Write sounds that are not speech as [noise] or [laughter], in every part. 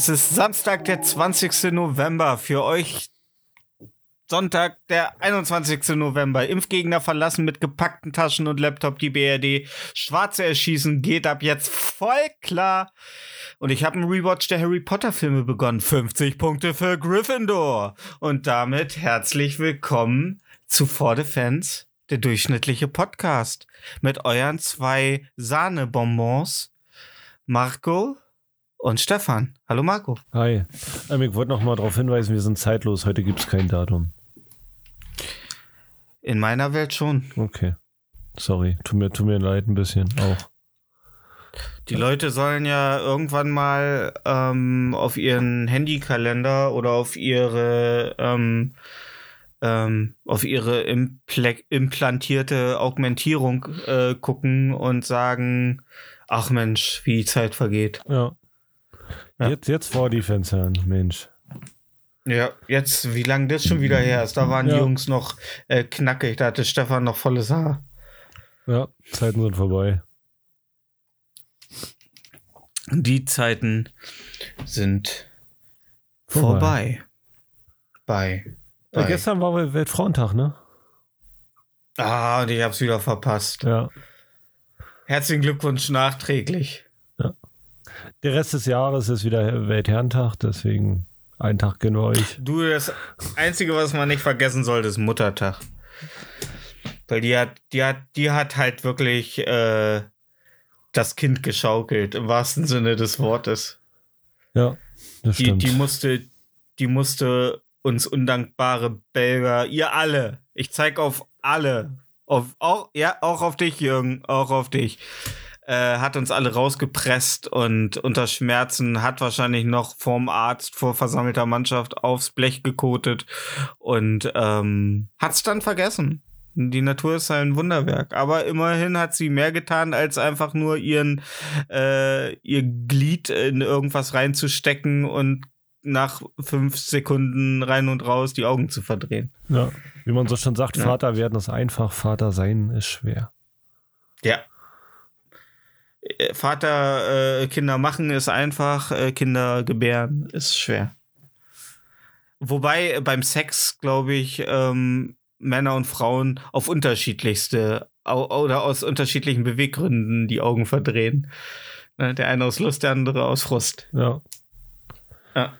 Es ist Samstag, der 20. November. Für euch Sonntag, der 21. November. Impfgegner verlassen mit gepackten Taschen und Laptop die BRD. Schwarze erschießen geht ab jetzt voll klar. Und ich habe einen Rewatch der Harry Potter Filme begonnen. 50 Punkte für Gryffindor. Und damit herzlich willkommen zu For the Fans, der durchschnittliche Podcast. Mit euren zwei Sahnebonbons. Marco und Stefan. Hallo Marco. Hi. Ähm, ich wollte noch mal darauf hinweisen, wir sind zeitlos. Heute gibt es kein Datum. In meiner Welt schon. Okay. Sorry. Tut mir, tut mir leid ein bisschen auch. Die Leute sollen ja irgendwann mal ähm, auf ihren Handykalender oder auf ihre ähm, ähm, auf ihre imple implantierte Augmentierung äh, gucken und sagen, ach Mensch, wie die Zeit vergeht. Ja. Ja. Jetzt, jetzt vor die Fans hören, Mensch. Ja, jetzt, wie lange das schon wieder her ist, da waren die Ja. Jungs noch äh, knackig, da hatte Stefan noch volles Haar. Ja, Zeiten sind vorbei. Die Zeiten sind vorbei. Bei. Äh, bei. gestern war Wel- Weltfrauentag, ne? Ah, und ich hab's wieder verpasst. Ja. Herzlichen Glückwunsch nachträglich. Der Rest des Jahres ist wieder Weltherrentag, deswegen einen Tag gönnen wir euch. Du, das Einzige, was man nicht vergessen sollte, ist Muttertag. Weil die hat, die hat, die hat halt wirklich äh, das Kind geschaukelt, im wahrsten Sinne des Wortes. Ja, das Die, stimmt. die musste, die musste uns undankbare Belger, ihr alle, ich zeig auf alle, auf, auch, ja, auch auf dich, Jürgen, auch auf dich, äh, hat uns alle rausgepresst und unter Schmerzen hat wahrscheinlich noch vorm Arzt vor versammelter Mannschaft aufs Blech gekotet und ähm, hat's dann vergessen. Die Natur ist ein Wunderwerk, aber immerhin hat sie mehr getan, als einfach nur ihren äh, ihr Glied in irgendwas reinzustecken und nach fünf Sekunden rein und raus die Augen zu verdrehen. ja. Wie man so schon sagt, Ja. Vater werden ist einfach, Vater sein ist schwer. Ja. Äh, Vater äh, Kinder machen ist einfach, äh, Kinder gebären ist schwer. Wobei beim Sex, glaube ich, ähm, Männer und Frauen auf unterschiedlichste oder aus unterschiedlichen Beweggründen die Augen verdrehen. Ne, Der eine aus Lust, der andere aus Frust. Ja. Ja.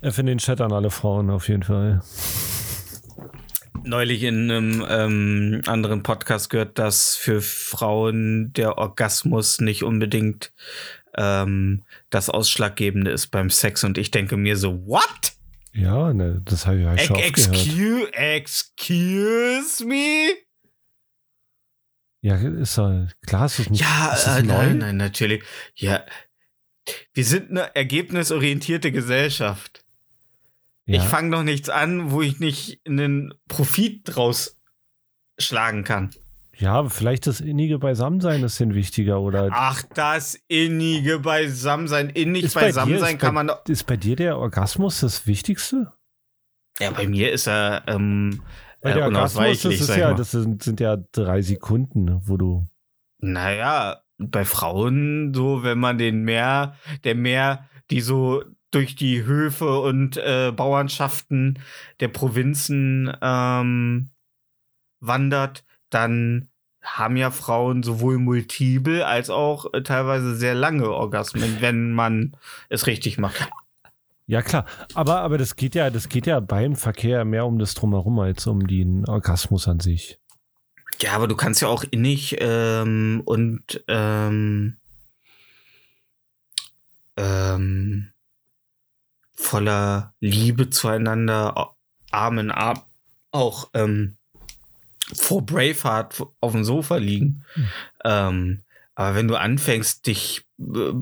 Er findet den Chat an alle Frauen auf jeden Fall. Neulich in einem ähm, anderen Podcast gehört, dass für Frauen der Orgasmus nicht unbedingt ähm, das Ausschlaggebende ist beim Sex. Und ich denke mir so, what? Ja, ne, das habe ich ja schon. Excuse, excuse me? Ja, ist ja, klar, ist das nicht Ja, ist das äh, nein, nein, natürlich. Ja, wir sind eine ergebnisorientierte Gesellschaft. Ja. Ich fange doch nichts an, wo ich nicht einen Profit draus schlagen kann. Ja, vielleicht das innige Beisammensein ist denn wichtiger oder Ach, das innige Beisammensein. Innig Ist bei dir- Beisammensein ist kann bei- man. doch- ist bei dir der Orgasmus das Wichtigste? Ja, bei mir ist er ähm, Bei äh, der Orgasmus, das, ist ja, das sind, sind ja drei Sekunden, ne, wo du. Naja, bei Frauen so, wenn man den mehr, der mehr, die so durch die Höfe und äh, Bauernschaften der Provinzen ähm, wandert, dann haben ja Frauen sowohl multiple als auch äh, teilweise sehr lange Orgasmen, [laughs] wenn man es richtig macht. Ja, klar. Aber, aber das geht ja, das geht ja beim Verkehr mehr um das Drumherum als um den Orgasmus an sich. Ja, aber du kannst ja auch innig ähm, und ähm, ähm, voller Liebe zueinander, Arm in Arm, auch ähm, vor Braveheart auf dem Sofa liegen. Ähm, aber wenn du anfängst, dich äh,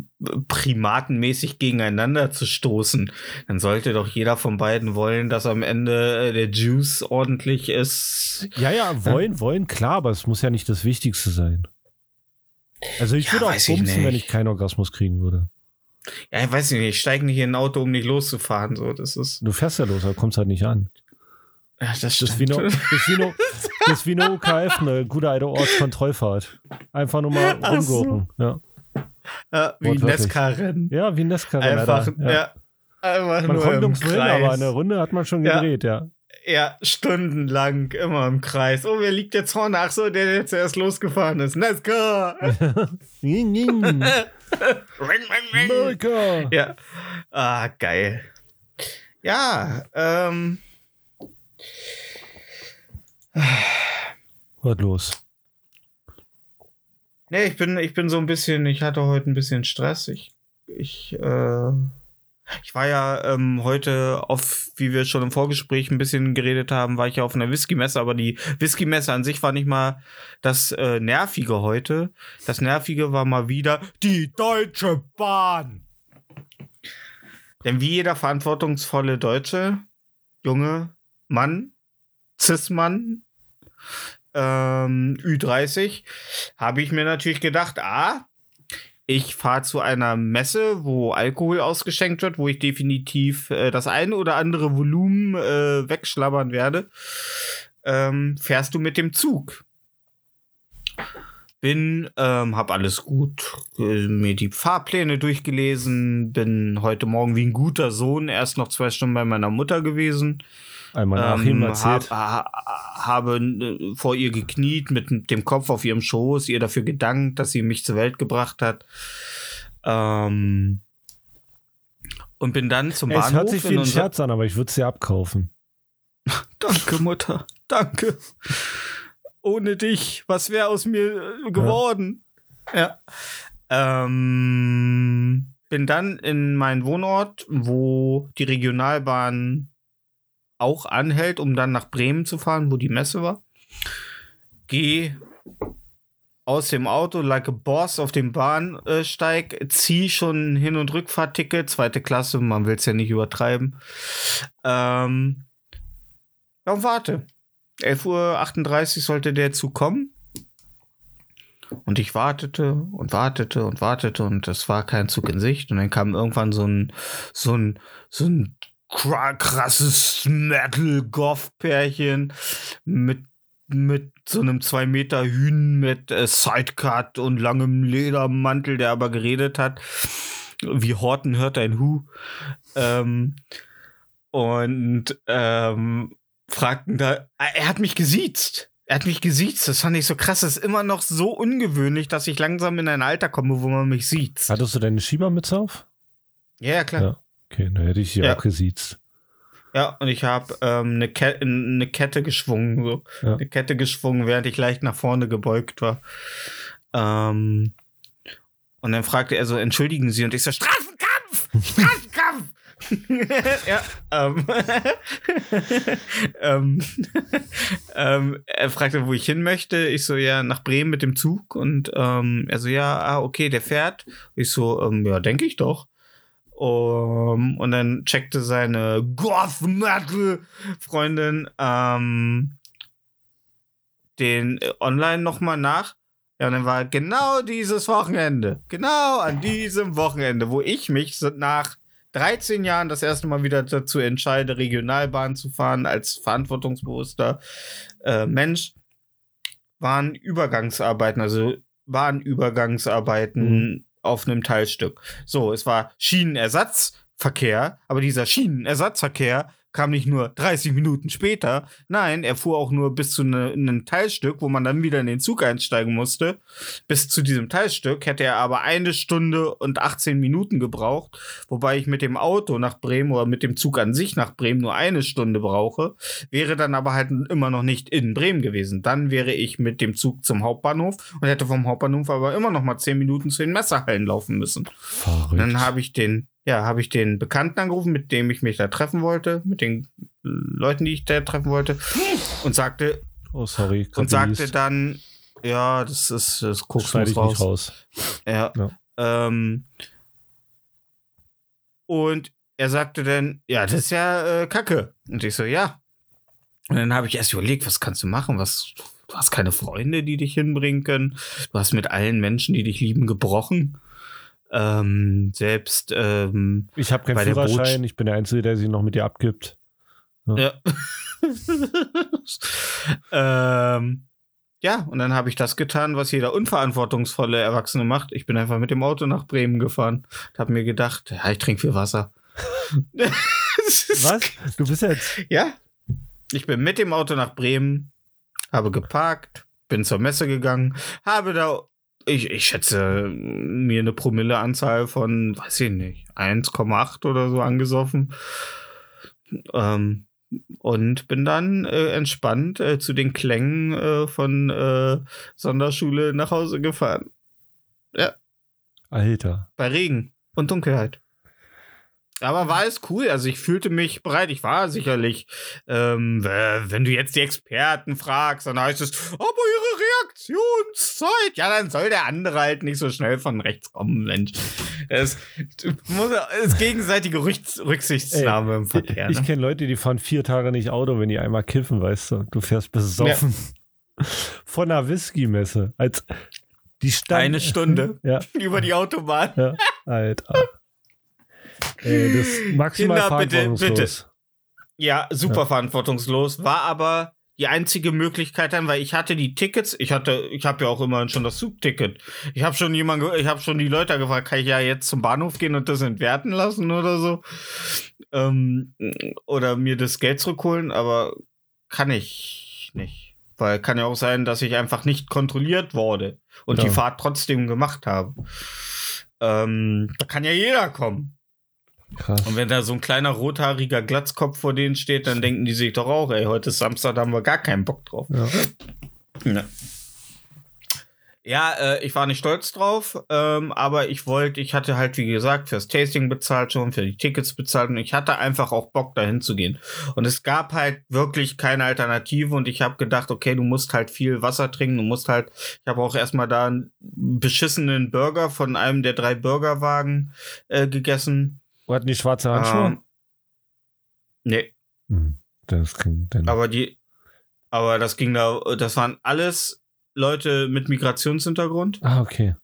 primatenmäßig gegeneinander zu stoßen, dann sollte doch jeder von beiden wollen, dass am Ende äh, der Juice ordentlich ist. Ja, ja, wollen, wollen, klar, aber es muss ja nicht das Wichtigste sein. Also ich Ja, würde auch bumsen, wenn ich keinen Orgasmus kriegen würde. Ja, ich weiß nicht, ich steige nicht in ein Auto, um nicht loszufahren. So, das ist. Du fährst ja los, aber kommst halt nicht an. Ja, das Das ist wie eine, [laughs] das ist wie eine, das ist wie eine UKF, eine [laughs] gute alte Ortskontrollfahrt. Einfach nur mal Ach so. rumgucken. Ja. Ja, wie. Nesca-Rennen. ja, wie ein Nesca. Einfach, Alter. ja. Einfach Man nur kommt ums Willen, aber eine Runde hat man schon Ja. gedreht, ja. Ja, stundenlang immer im Kreis. Oh, wer liegt jetzt vorne? Ach so, der, der zuerst losgefahren ist. Ning, [laughs] ning. ring, ring, ring. Amerika. Ja. Ah, geil. Ja, ähm. Was los? Nee, ich bin, ich bin so ein bisschen, ich hatte heute ein bisschen Stress. Ich, ich, äh, ich war ja ähm, heute auf, wie wir schon im Vorgespräch ein bisschen geredet haben, war ich ja auf einer Whisky-Messe, aber die Whisky-Messe an sich war nicht mal das äh, Nervige heute. Das Nervige war mal wieder die Deutsche Bahn. Denn wie jeder verantwortungsvolle Deutsche, junge Mann, Cis-Mann, ähm, Ü30, habe ich mir natürlich gedacht, ah, ich fahre zu einer Messe, wo Alkohol ausgeschenkt wird, wo ich definitiv äh, das eine oder andere Volumen äh, wegschlabbern werde. Ähm, fährst du mit dem Zug? Bin, ähm, hab alles gut, äh, mir die Fahrpläne durchgelesen, bin heute Morgen wie ein guter Sohn erst noch zwei Stunden bei meiner Mutter gewesen. Einmal Achim Ähm, erzählt. hab, ha, habe äh, vor ihr gekniet, mit dem Kopf auf ihrem Schoß, ihr dafür gedankt, dass sie mich zur Welt gebracht hat. Ähm, und bin dann zum es Bahnhof. hört sich wie in ein Scherz an, aber ich würde es dir abkaufen. [laughs] Danke, Mutter. Danke. Ohne dich, was wäre aus mir äh, geworden? Ja. Ähm, bin dann in meinen Wohnort, wo die Regionalbahn auch anhält, um dann nach Bremen zu fahren, wo die Messe war. Geh aus dem Auto, like a boss, auf den Bahnsteig, zieh schon Hin- und Rückfahrtticket, zweite Klasse, man will es ja nicht übertreiben. Ähm, ja, und warte. 11.38 Uhr sollte der Zug kommen. Und ich wartete und wartete und wartete und es war kein Zug in Sicht. Und dann kam irgendwann so ein, so ein, so ein krasses Metal-Goth-Pärchen mit, mit so einem zwei Meter Hühn mit äh, Sidecut und langem Ledermantel, der aber geredet hat. Wie Horten hört ein Hu. Ähm, und ähm, fragten da, er hat mich gesiezt. Er hat mich gesiezt. Das fand ich so krass. Das ist immer noch so ungewöhnlich, dass ich langsam in ein Alter komme, wo man mich sieht. Hattest du deine Schiebermütze auf? Ja, ja, klar. Ja. Okay, dann hätte ich sie Ja. auch gesiezt. Ja, und ich habe ähm, eine, Ke eine Kette geschwungen, so. Ja. Eine Kette geschwungen, während ich leicht nach vorne gebeugt war. Ähm, und dann fragte er so, entschuldigen Sie, und ich so, Straßenkampf! Straßenkampf! [laughs] ja, ähm, [laughs] ähm, [laughs] ähm, er fragte, wo ich hin möchte. Ich so, ja, nach Bremen mit dem Zug. Und ähm, er so, ja, ah, okay, der fährt. Ich so, ähm, ja, denke ich doch. Um, und dann checkte seine Goth-Metal-Freundin ähm, den äh, online nochmal nach. Ja, und dann war genau dieses Wochenende, genau an diesem Wochenende, wo ich mich nach 13 Jahren das erste Mal wieder dazu entscheide, Regionalbahn zu fahren als verantwortungsbewusster äh, Mensch, waren Übergangsarbeiten, also Bahnübergangsarbeiten auf einem Teilstück. So, es war Schienenersatzverkehr, aber dieser Schienenersatzverkehr kam nicht nur 30 Minuten später, nein, er fuhr auch nur bis zu ne, einem Teilstück, wo man dann wieder in den Zug einsteigen musste. Bis zu diesem Teilstück hätte er aber eine Stunde und 18 Minuten gebraucht, wobei ich mit dem Auto nach Bremen oder mit dem Zug an sich nach Bremen nur eine Stunde brauche, wäre dann aber halt immer noch nicht in Bremen gewesen. Dann wäre ich mit dem Zug zum Hauptbahnhof und hätte vom Hauptbahnhof aber immer noch mal 10 Minuten zu den Messerhallen laufen müssen. Verrückt. Dann habe ich den, ja, habe ich den Bekannten angerufen, mit dem ich mich da treffen wollte, mit den Leuten, die ich da treffen wollte, und sagte, oh, sorry. und sagte dann, ja, das ist, das guckst ich raus. nicht raus. Ja. Ja. Ähm, und er sagte dann, ja, das ist ja äh, Kacke. Und ich so, ja. Und dann habe ich erst überlegt, was kannst du machen? Was, du hast keine Freunde, die dich hinbringen können. Du hast mit allen Menschen, die dich lieben, gebrochen. Ähm, selbst, ähm, Ich habe keinen Führerschein, ich bin der Einzige, der sich noch mit dir abgibt. ja. [laughs] ähm, ja, und dann habe ich das getan, was jeder unverantwortungsvolle Erwachsene macht. Ich bin einfach mit dem Auto nach Bremen gefahren. Habe mir gedacht, ja, ich trinke viel Wasser. Was? Du bist jetzt. Ja. Ich bin mit dem Auto nach Bremen, habe geparkt, bin zur Messe gegangen, habe da, ich, ich schätze, mir eine Promilleanzahl von, weiß ich nicht, 1,8 oder so angesoffen. Ähm, und bin dann äh, entspannt äh, zu den Klängen äh, von äh, Sonderschule nach Hause gefahren. Alter. Bei Regen und Dunkelheit. Aber war es cool. Also ich fühlte mich bereit. Ich war sicherlich, ähm, wenn du jetzt die Experten fragst, dann heißt es, aber ihre Reaktionszeit. Ja, dann soll der andere halt nicht so schnell von rechts kommen, Mensch. Es muss es ist gegenseitige Rücks Rücksichtnahme im Verkehr. Ich Ne? kenne Leute, die fahren vier Tage nicht Auto, wenn die einmal kiffen, weißt du. Du fährst besoffen. Von einer Whisky-Messe. Als die stand. Eine Stunde [laughs] Ja, über die Autobahn. ja. Alter. Ey, das maximal Kinder, bitte, verantwortungslos. Ja, super verantwortungslos. War aber die einzige Möglichkeit dann, weil ich hatte die Tickets, ich hatte, ich habe ja auch immerhin schon das Zugticket. Ich habe schon jemand, ge- ich habe schon die Leute gefragt, kann ich ja jetzt zum Bahnhof gehen und das entwerten lassen oder so? Ähm, oder mir das Geld zurückholen, aber kann ich nicht. Weil kann ja auch sein, dass ich einfach nicht kontrolliert wurde und Ja. die Fahrt trotzdem gemacht habe. Ähm, da kann ja jeder kommen. Krass. Und wenn da so ein kleiner rothaariger Glatzkopf vor denen steht, dann denken die sich doch auch, ey, heute ist Samstag, da haben wir gar keinen Bock drauf. Ja. Ja, ja äh, ich war nicht stolz drauf, ähm, aber ich wollte, ich hatte halt, wie gesagt, fürs Tasting bezahlt schon, für die Tickets bezahlt und ich hatte einfach auch Bock, dahin zu gehen. Und es gab halt wirklich keine Alternative und ich habe gedacht, okay, du musst halt viel Wasser trinken, du musst halt, ich habe auch erstmal da einen beschissenen Burger von einem der drei Burgerwagen äh, gegessen. Wo hatten die schwarze Handschuhe? Ähm, nee, Hm, das klingt dann. aber die, aber das ging da, das waren alles Leute mit Migrationshintergrund, ah, okay.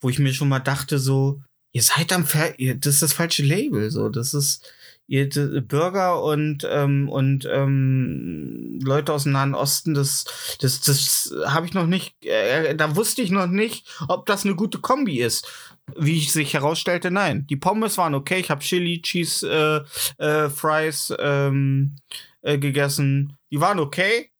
wo ich mir schon mal dachte, so, ihr seid am, Ver ihr, das ist das falsche Label, so, das ist, ihr Bürger und, ähm, und, ähm, Leute aus dem Nahen Osten, das, das, das habe ich noch nicht, äh, da wusste ich noch nicht, ob das eine gute Kombi ist. Wie ich sich herausstellte, nein. Die Pommes waren okay. Ich habe Chili, Cheese, äh, äh, Fries ähm, äh, gegessen. Die waren okay.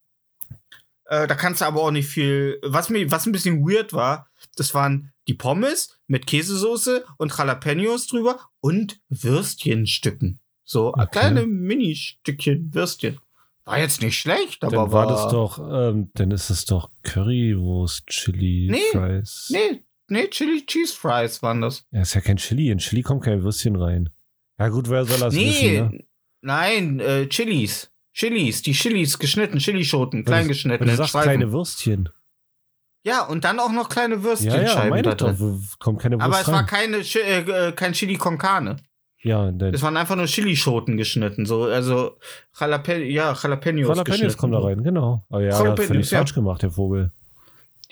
Äh, da kannst du aber auch nicht viel. Was mir, was ein bisschen weird war, das waren die Pommes mit Käsesoße und Jalapenos drüber und Würstchenstücken. So Okay. kleine Mini-Stückchen Würstchen. War jetzt nicht schlecht, aber Dann war das doch, ähm, dann ist es doch Currywurst, Chili, Nee, Fries. Nee, nee, Chili Cheese Fries waren das. Ja, ist ja kein Chili. In Chili kommt kein Würstchen rein. Ja, gut, wer soll das Nee, wissen, ne? nein, äh, Chilis. Chilis, die Chilis geschnitten, Chilischoten, klein geschnitten. Du sagst kleine Würstchen. Ja, und dann auch noch kleine Ja, ja, Würstchenscheiben meine da Kommt keine Wurst Aber es rein. war keine, äh, äh, kein Chili con Carne. ja, dann Es waren einfach nur Chilischoten geschnitten, so, also Jalapeno, ja, Jalapenos Jalapenos kommen da rein, genau. Aber ja, er hat völlig ja. falsch gemacht, der Vogel.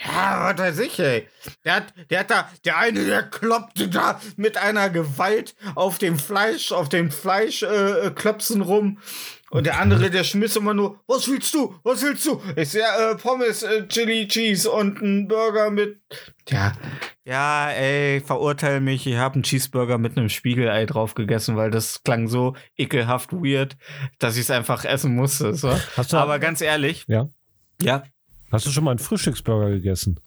Ja, was weiß ich, ey. Der hat, der hat da, der eine, der kloppte da mit einer Gewalt auf dem Fleisch, auf den Fleischklöpsen äh, Klöpsen rum. Und der andere, der schmiss immer nur, was willst du? Was willst du? Ich sag, äh, Pommes, äh, Chili Cheese und ein Burger mit. Ja, ja, ey, verurteile mich. Ich habe einen Cheeseburger mit einem Spiegelei drauf gegessen, weil das klang so ekelhaft weird, dass ich es einfach essen musste. So. Hast du Aber ganz ehrlich, ja. ja, Hast du schon mal einen Frühstücksburger gegessen?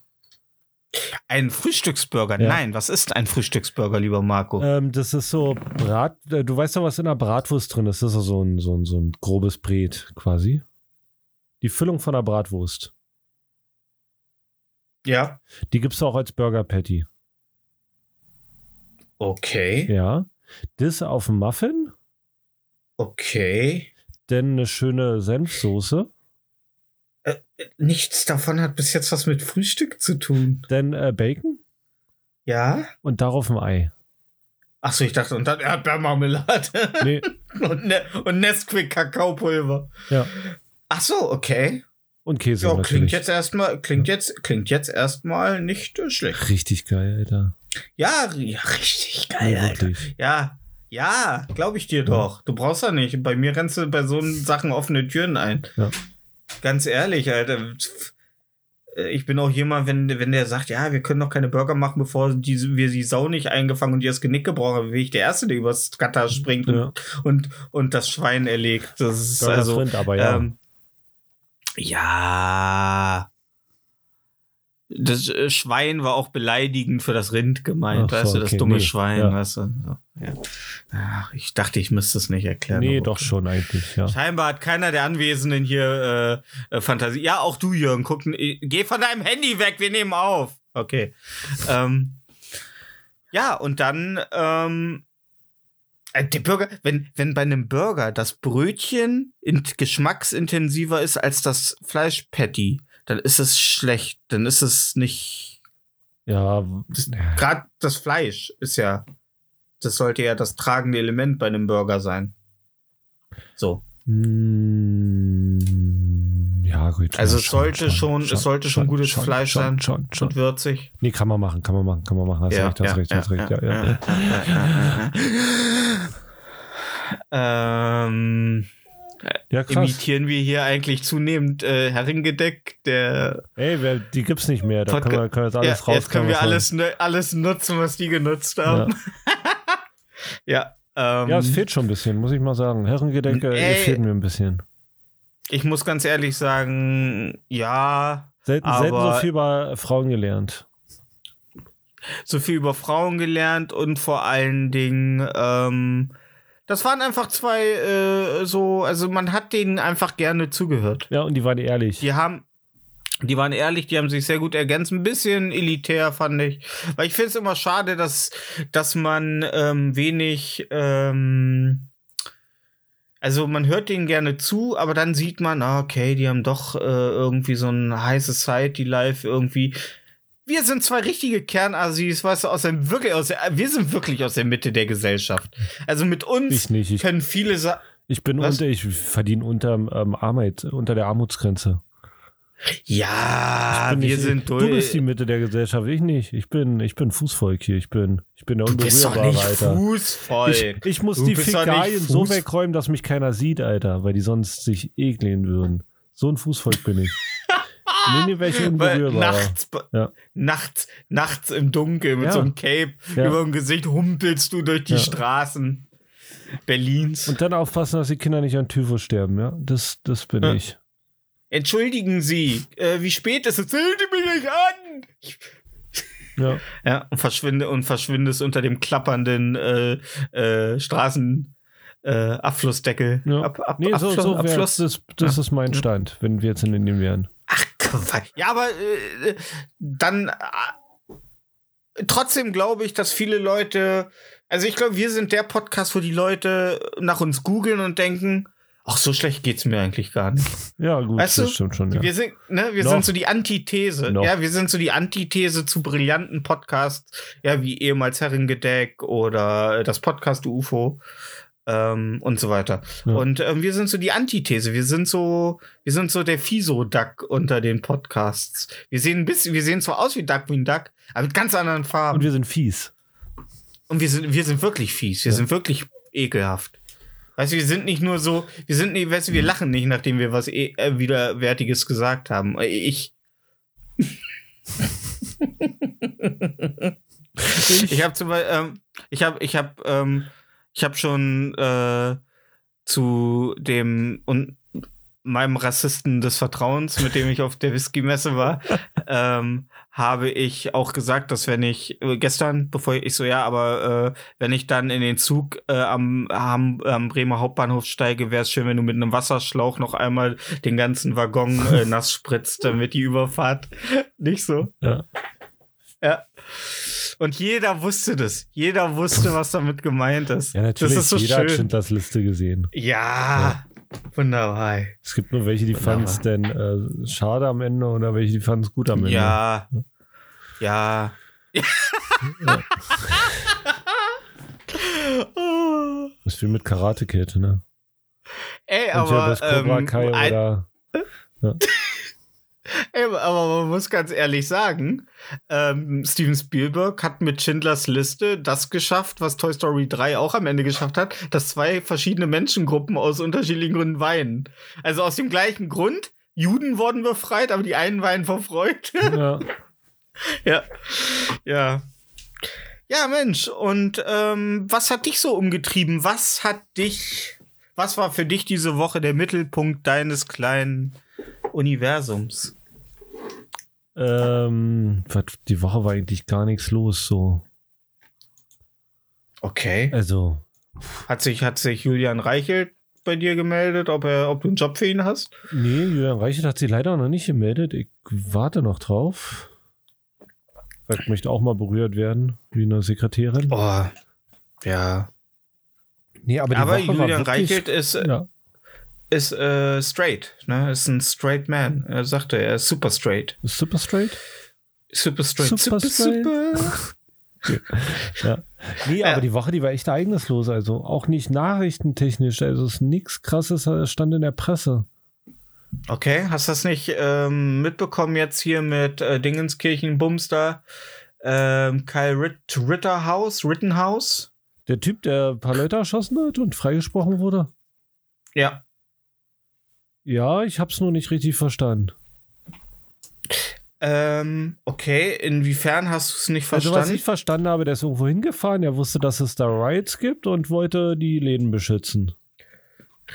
ein Frühstücksburger. Ja. Nein, was ist ein Frühstücksburger, lieber Marco? Ähm, das ist so Brat. Äh, du weißt doch, was in der Bratwurst drin ist. Das ist so ein, so ein, so ein grobes Brät quasi. Die Füllung von der Bratwurst. ja. Die gibt es auch als Burger Patty. Okay. Ja. Das auf dem Muffin, Okay. dann eine schöne Senfsoße, Nichts davon hat bis jetzt was mit Frühstück zu tun. dann äh, Bacon Ja? und darauf ein Ei. Achso, ich dachte, und dann Erdbeermarmelade Nee, [laughs] und, ne und Nesquik Kakaopulver. ja. Ach so, okay. Und Käse Ja, natürlich. klingt jetzt erstmal, klingt jetzt, klingt jetzt erstmal nicht äh, schlecht. Richtig geil, Alter. Ja, ja richtig geil, Ja, Alter. Ja, ja, glaube ich dir doch. Du brauchst ja nicht. Bei mir rennst du bei so Sachen offene Türen ein. Ja. Ganz ehrlich, Alter. Ich bin auch jemand, wenn, wenn der sagt, ja, wir können noch keine Burger machen, bevor die, wir die Sau nicht eingefangen und ihr das Genick gebrochen haben, bin ich der Erste, der übers Gatter springt Ja. und, und, und das Schwein erlegt. Das ist Burger also. Aber ja. Ähm, ja. Das äh, Schwein war auch beleidigend für das Rind gemeint, Ach so, weißt du, das okay, dumme nee, Schwein, ja. weißt du. So, ja. Ach, ich dachte, ich müsste es nicht erklären. nee, doch okay. schon eigentlich, ja. Scheinbar hat keiner der Anwesenden hier äh, äh, Fantasie. Ja, auch du, Jürgen, guck, äh, geh von deinem Handy weg, wir nehmen auf. Okay. ähm, ja, und dann ähm, äh, der Burger, wenn, wenn bei einem Burger das Brötchen in, geschmacksintensiver ist als das Fleischpatty, dann ist es schlecht. Dann ist es nicht. Ja, ja. Gerade das Fleisch ist ja. Das sollte ja das tragende Element bei einem Burger sein. So. Mm, ja, gut. Also ja, es sollte schon- es sollte schon gutes schon, Fleisch schon, sein. Schon, schon. Und würzig. Nee, kann man machen, kann man machen, kann man machen. Hast recht, hast recht, hast recht. Ja, ja. [laughs] Ähm, ja krass. imitieren wir hier eigentlich zunehmend äh, Herrengedeck, der Ey, wer, die gibt's nicht mehr. Da können wir, können jetzt ja, alles raus. jetzt können wir alles, ne, alles nutzen, was die genutzt haben. [laughs] Ja, ähm, Ja, es fehlt schon ein bisschen, muss ich mal sagen. Herrengedenke Ey. fehlt mir ein bisschen. ich muss ganz ehrlich sagen, ja, Selten, selten so viel über Frauen gelernt. so viel über Frauen gelernt und vor allen Dingen, ähm, das waren einfach zwei äh, so, also man hat denen einfach gerne zugehört. Ja, und die waren ehrlich. Die haben, die waren ehrlich, die haben sich sehr gut ergänzt. Ein bisschen elitär, fand ich. Weil ich finde es immer schade, dass, dass man ähm, wenig, ähm, also man hört denen gerne zu, aber dann sieht man, ah, okay, die haben doch äh, irgendwie so ein High Society Life irgendwie. Wir sind zwei richtige Kernassis, weißt du, aus dem, wirklich aus der, wir sind wirklich aus der Mitte der Gesellschaft. Also mit uns Ich nicht. Ich, können viele Sa ich bin Was? unter, ich verdiene unter, ähm, Armut, unter der Armutsgrenze. Ja, wir sind Du durch. bist die Mitte der Gesellschaft, ich nicht. Ich bin, ich bin Fußvolk hier. Ich bin, ich bin der Du bist doch nicht Alter. Fußvolk. Ich, ich muss Du die Fäkalien so wegräumen, dass mich keiner sieht, Alter, weil die sonst sich ekeln würden. So ein Fußvolk bin ich. Nee, nee, welche unberührbar. nachts, Ja. nachts, nachts im Dunkeln mit Ja. so einem Cape Ja. über dem Gesicht humpelst du durch die Ja. Straßen Berlins. Und dann aufpassen, dass die Kinder nicht an Typhus sterben, ja. Das, das bin Ja. ich. Entschuldigen Sie, äh, wie spät ist es? Zählen Sie mich nicht an! Ich, Ja. [laughs] ja, und verschwinde und verschwindest unter dem klappernden äh, äh, Straßen. Äh, Abflussdeckel. ja. Ab, ab, nee, so, Abfluss, so wär, Abfluss. das, das ist mein Stand, wenn wir jetzt in Indien wären. Quatsch. Ja, aber äh, dann äh, trotzdem glaube ich, dass viele Leute, also ich glaube, wir sind der Podcast, wo die Leute nach uns googeln und denken, ach, so schlecht geht's mir eigentlich gar nicht. Ja, gut, Weißt das du, stimmt schon, ja. Wir sind, ne, wir Noch. sind so die Antithese. Noch. Ja, wir sind so die Antithese zu brillanten Podcasts, ja, wie ehemals Herrengedeck oder das Podcast UFO. Ähm, und so weiter. Ja. Und ähm, wir sind so die Antithese. Wir sind so, wir sind so der Fiso-Duck unter den Podcasts. Wir sehen ein bisschen, wir sehen zwar aus wie Duckwing Duck, aber mit ganz anderen Farben. Und wir sind fies. Und wir sind, wir sind wirklich fies. Wir Ja. sind wirklich ekelhaft. Weißt du, wir sind nicht nur so, wir sind nicht, weißt du, wir lachen nicht, nachdem wir was e äh, widerwärtiges gesagt haben. Äh, Ich. [laughs] Ich habe zum Beispiel, ähm, ich habe, ich habe, ähm, ich habe schon äh, zu dem und meinem Rassisten des Vertrauens, mit dem ich auf der Whisky-Messe war, [laughs] ähm, habe ich auch gesagt, dass wenn ich äh, gestern, bevor ich, ich so ja, aber äh, wenn ich dann in den Zug äh, am, am, am Bremer Hauptbahnhof steige, wäre es schön, wenn du mit einem Wasserschlauch noch einmal den ganzen Waggon äh, [laughs] nass spritzt, damit die Überfahrt nicht so. Ja. Ja. Und jeder wusste das. Jeder wusste, was damit gemeint ist. Ja, natürlich. Ist so Jeder hat schön. Schindlers Liste gesehen. Ja, wunderbar. Es gibt nur welche, die fanden es denn äh, schade am Ende oder welche, die fanden es gut am Ende. Ja. Ja. Oh. [laughs] Das ist wie mit Karate Kid, ne? Ey, Entweder aber, das Cobra ähm, Kai oder. Ey, aber man muss ganz ehrlich sagen, ähm, Steven Spielberg hat mit Schindlers Liste das geschafft, was Toy Story 3 auch am Ende geschafft hat, dass zwei verschiedene Menschengruppen aus unterschiedlichen Gründen weinen. Also aus dem gleichen Grund, Juden wurden befreit, aber die einen weinen vor Freude. Ja. [laughs] Ja. Ja. Ja, Mensch, und ähm, was hat dich so umgetrieben? Was hat dich, was war für dich diese Woche der Mittelpunkt deines kleinen Universums? Ähm, die Woche war eigentlich gar nichts los, so. Okay. Also, Hat sich, hat sich Julian Reichelt bei dir gemeldet, ob er, ob du einen Job für ihn hast? nee, Julian Reichert hat sich leider noch nicht gemeldet. Ich warte noch drauf. Vielleicht möchte auch mal berührt werden, wie eine Sekretärin. Oh. Ja. Nee, aber Aber, Julian wirklich, Reichelt ist, äh, Ja, ist äh, straight, ne? Ist ein straight man. Er sagte, er ist super straight. super straight. Super straight. Super straight. [laughs] Ja. Nee, Ja. aber die Woche, die war echt ereignislos. Also auch nicht nachrichtentechnisch. Also es ist nichts krasses, stand in der Presse. Okay, hast du das nicht ähm, mitbekommen jetzt hier mit äh, Dingenskirchen Bums da? Ähm, Kyle Ritt Ritterhaus, Rittenhouse? Der Typ, der ein paar Leute erschossen hat und freigesprochen wurde. Ja. Ja, ich hab's nur nicht richtig verstanden. Ähm, okay, inwiefern hast du es nicht Also was verstanden? ich verstanden habe, der ist irgendwo hingefahren, er wusste, dass es da Riots gibt und wollte die Läden beschützen.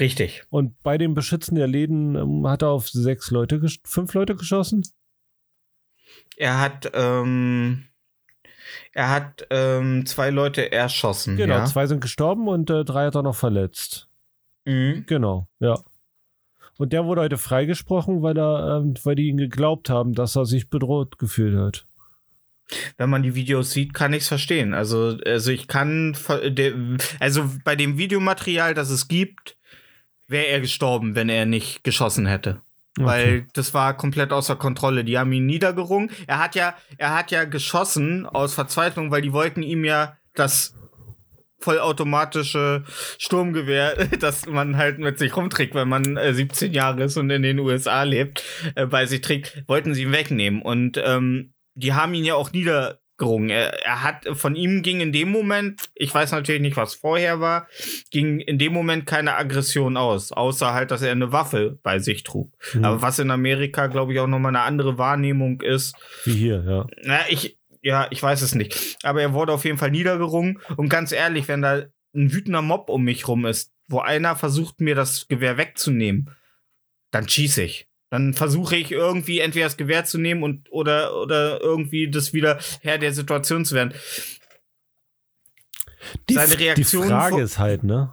Richtig. Und bei dem Beschützen der Läden ähm, hat er auf sechs Leute, fünf Leute geschossen. Er hat, ähm, er hat ähm, zwei Leute erschossen. Genau, ja? zwei sind gestorben und äh, drei hat er noch verletzt. Mhm. Genau, ja. Und der wurde heute freigesprochen, weil er, ähm, weil die ihn geglaubt haben, dass er sich bedroht gefühlt hat. Wenn man die Videos sieht, kann ich es verstehen. Also, also ich kann, also bei dem Videomaterial, das es gibt, wäre er gestorben, wenn er nicht geschossen hätte. Weil das war komplett außer Kontrolle. Die haben ihn niedergerungen. Er hat ja, er hat ja geschossen aus Verzweiflung, weil die wollten ihm ja das vollautomatische Sturmgewehr, [laughs] das man halt mit sich rumträgt, wenn man äh, 17 Jahre ist und in den USA lebt, äh, bei sich trägt, wollten sie ihm wegnehmen. Und ähm, die haben ihn ja auch niedergerungen. Er, er hat, von ihm ging in dem Moment, ich weiß natürlich nicht, was vorher war, ging in dem Moment keine Aggression aus, außer halt, dass er eine Waffe bei sich trug. Mhm. Aber was in Amerika, glaube ich, auch nochmal eine andere Wahrnehmung ist, Wie hier, ja. na, ich, ja, ich weiß es nicht. Aber er wurde auf jeden Fall niedergerungen. Und ganz ehrlich, wenn da ein wütender Mob um mich rum ist, wo einer versucht, mir das Gewehr wegzunehmen, dann schieße ich. Dann versuche ich irgendwie entweder das Gewehr zu nehmen und oder, oder irgendwie das wieder Herr der Situation zu werden. Die, Seine die Reaktion Frage vor- ist halt, ne?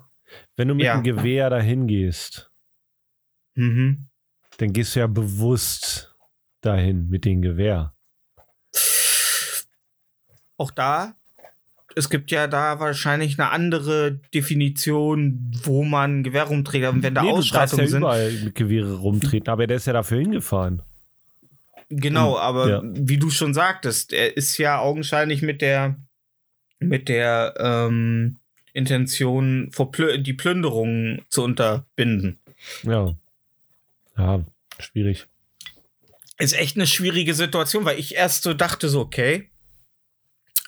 Wenn du mit Ja. einem Gewehr dahin gehst, Mhm. dann gehst du ja bewusst dahin mit dem Gewehr. Auch da, es gibt ja da wahrscheinlich eine andere Definition, wo man Gewehr rumträgt. Und wenn da Nee, Ausschreitungen ja sind. überall mit Gewehre rumtreten, aber der ist ja dafür hingefahren. Genau, aber ja. wie du schon sagtest, er ist ja augenscheinlich mit der mit der ähm, Intention, die Plünderung zu unterbinden. Ja. Ja, schwierig. Ist echt eine schwierige Situation, weil ich erst so dachte, so, okay.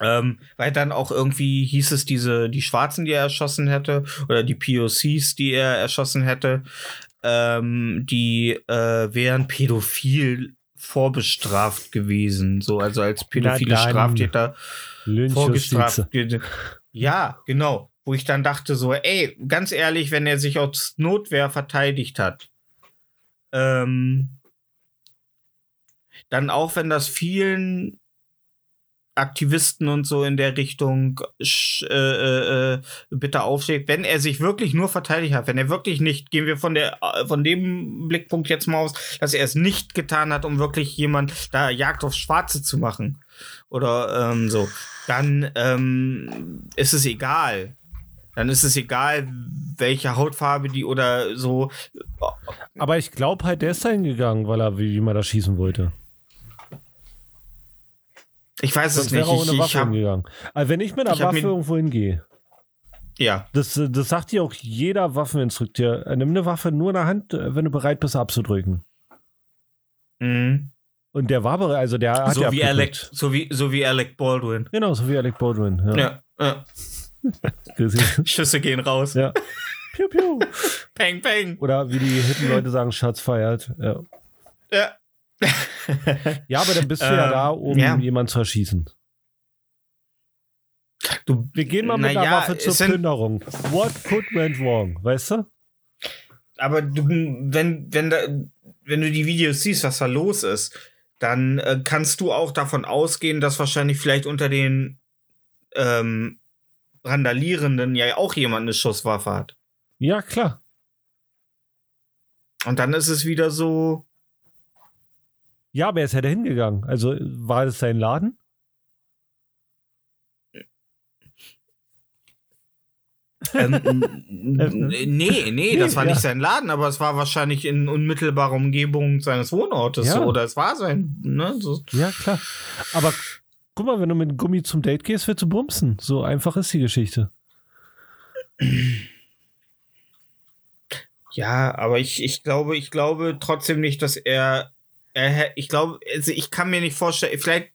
Ähm, weil dann auch irgendwie hieß es, diese, die Schwarzen, die er erschossen hätte, oder die POCs, die er erschossen hätte, ähm, die äh, wären pädophil vorbestraft gewesen. So, also als pädophile. Straftäter vorgestraft. Ja, genau. Wo ich dann dachte, so, ey, ganz ehrlich, wenn er sich aus Notwehr verteidigt hat, ähm, dann auch wenn das vielen Aktivisten und so in der Richtung sch- äh, äh, bitte aufsteht, wenn er sich wirklich nur verteidigt hat, wenn er wirklich nicht, gehen wir von der äh, von dem Blickpunkt jetzt mal aus, dass er es nicht getan hat, um wirklich jemand da Jagd aufs Schwarze zu machen oder ähm, so, dann ähm, ist es egal. Dann ist es egal, welche Hautfarbe die oder so. Aber ich glaube halt, der ist da hingegangen, weil er wie, wie man da schießen wollte. Ich weiß es Sonst wäre nicht. er ohne Ich, ich Waffe hab, hingegangen. Also wenn ich mit einer ich Waffe irgendwo hingehe, ja, das, das sagt dir auch jeder Waffeninstrukteur. Nimm eine Waffe nur in der Hand, wenn du bereit bist, abzudrücken. mhm. Und der war bereit, also der hat so wie. Alec, so wie so wie Alec Baldwin. Genau, so wie Alec Baldwin. Ja. Ja, ja. [laughs] [laughs] Schüsse gehen raus. ja. Piu, piu. [laughs] Peng, peng. Oder wie die hippen Leute sagen, Schatz feiert. Ja. Ja. [laughs] ja, aber dann bist du ja Ähm, da, um ja. jemanden zu erschießen. Du, Wir gehen mal mit einer ja, Waffe zur Plünderung. What could went wrong? Weißt du? aber du, wenn, wenn, da, wenn du die Videos siehst, was da los ist, dann äh, kannst du auch davon ausgehen, dass wahrscheinlich vielleicht unter den ähm, Randalierenden ja auch jemand eine Schusswaffe hat. Ja, klar. Und dann ist es wieder so, Ja, aber er ist ja da hingegangen. Also war das sein Laden? ähm, [laughs] nee, nee, das war Ja. nicht sein Laden, aber es war wahrscheinlich in unmittelbarer Umgebung seines Wohnortes Ja. so, oder es war sein, ne? So. Ja, klar. Aber guck mal, wenn du mit dem Gummi zum Date gehst, wird du bumsen. So einfach ist die Geschichte. Ja, aber ich, ich glaube, ich glaube trotzdem nicht, dass er, ich glaube, also ich kann mir nicht vorstellen, vielleicht,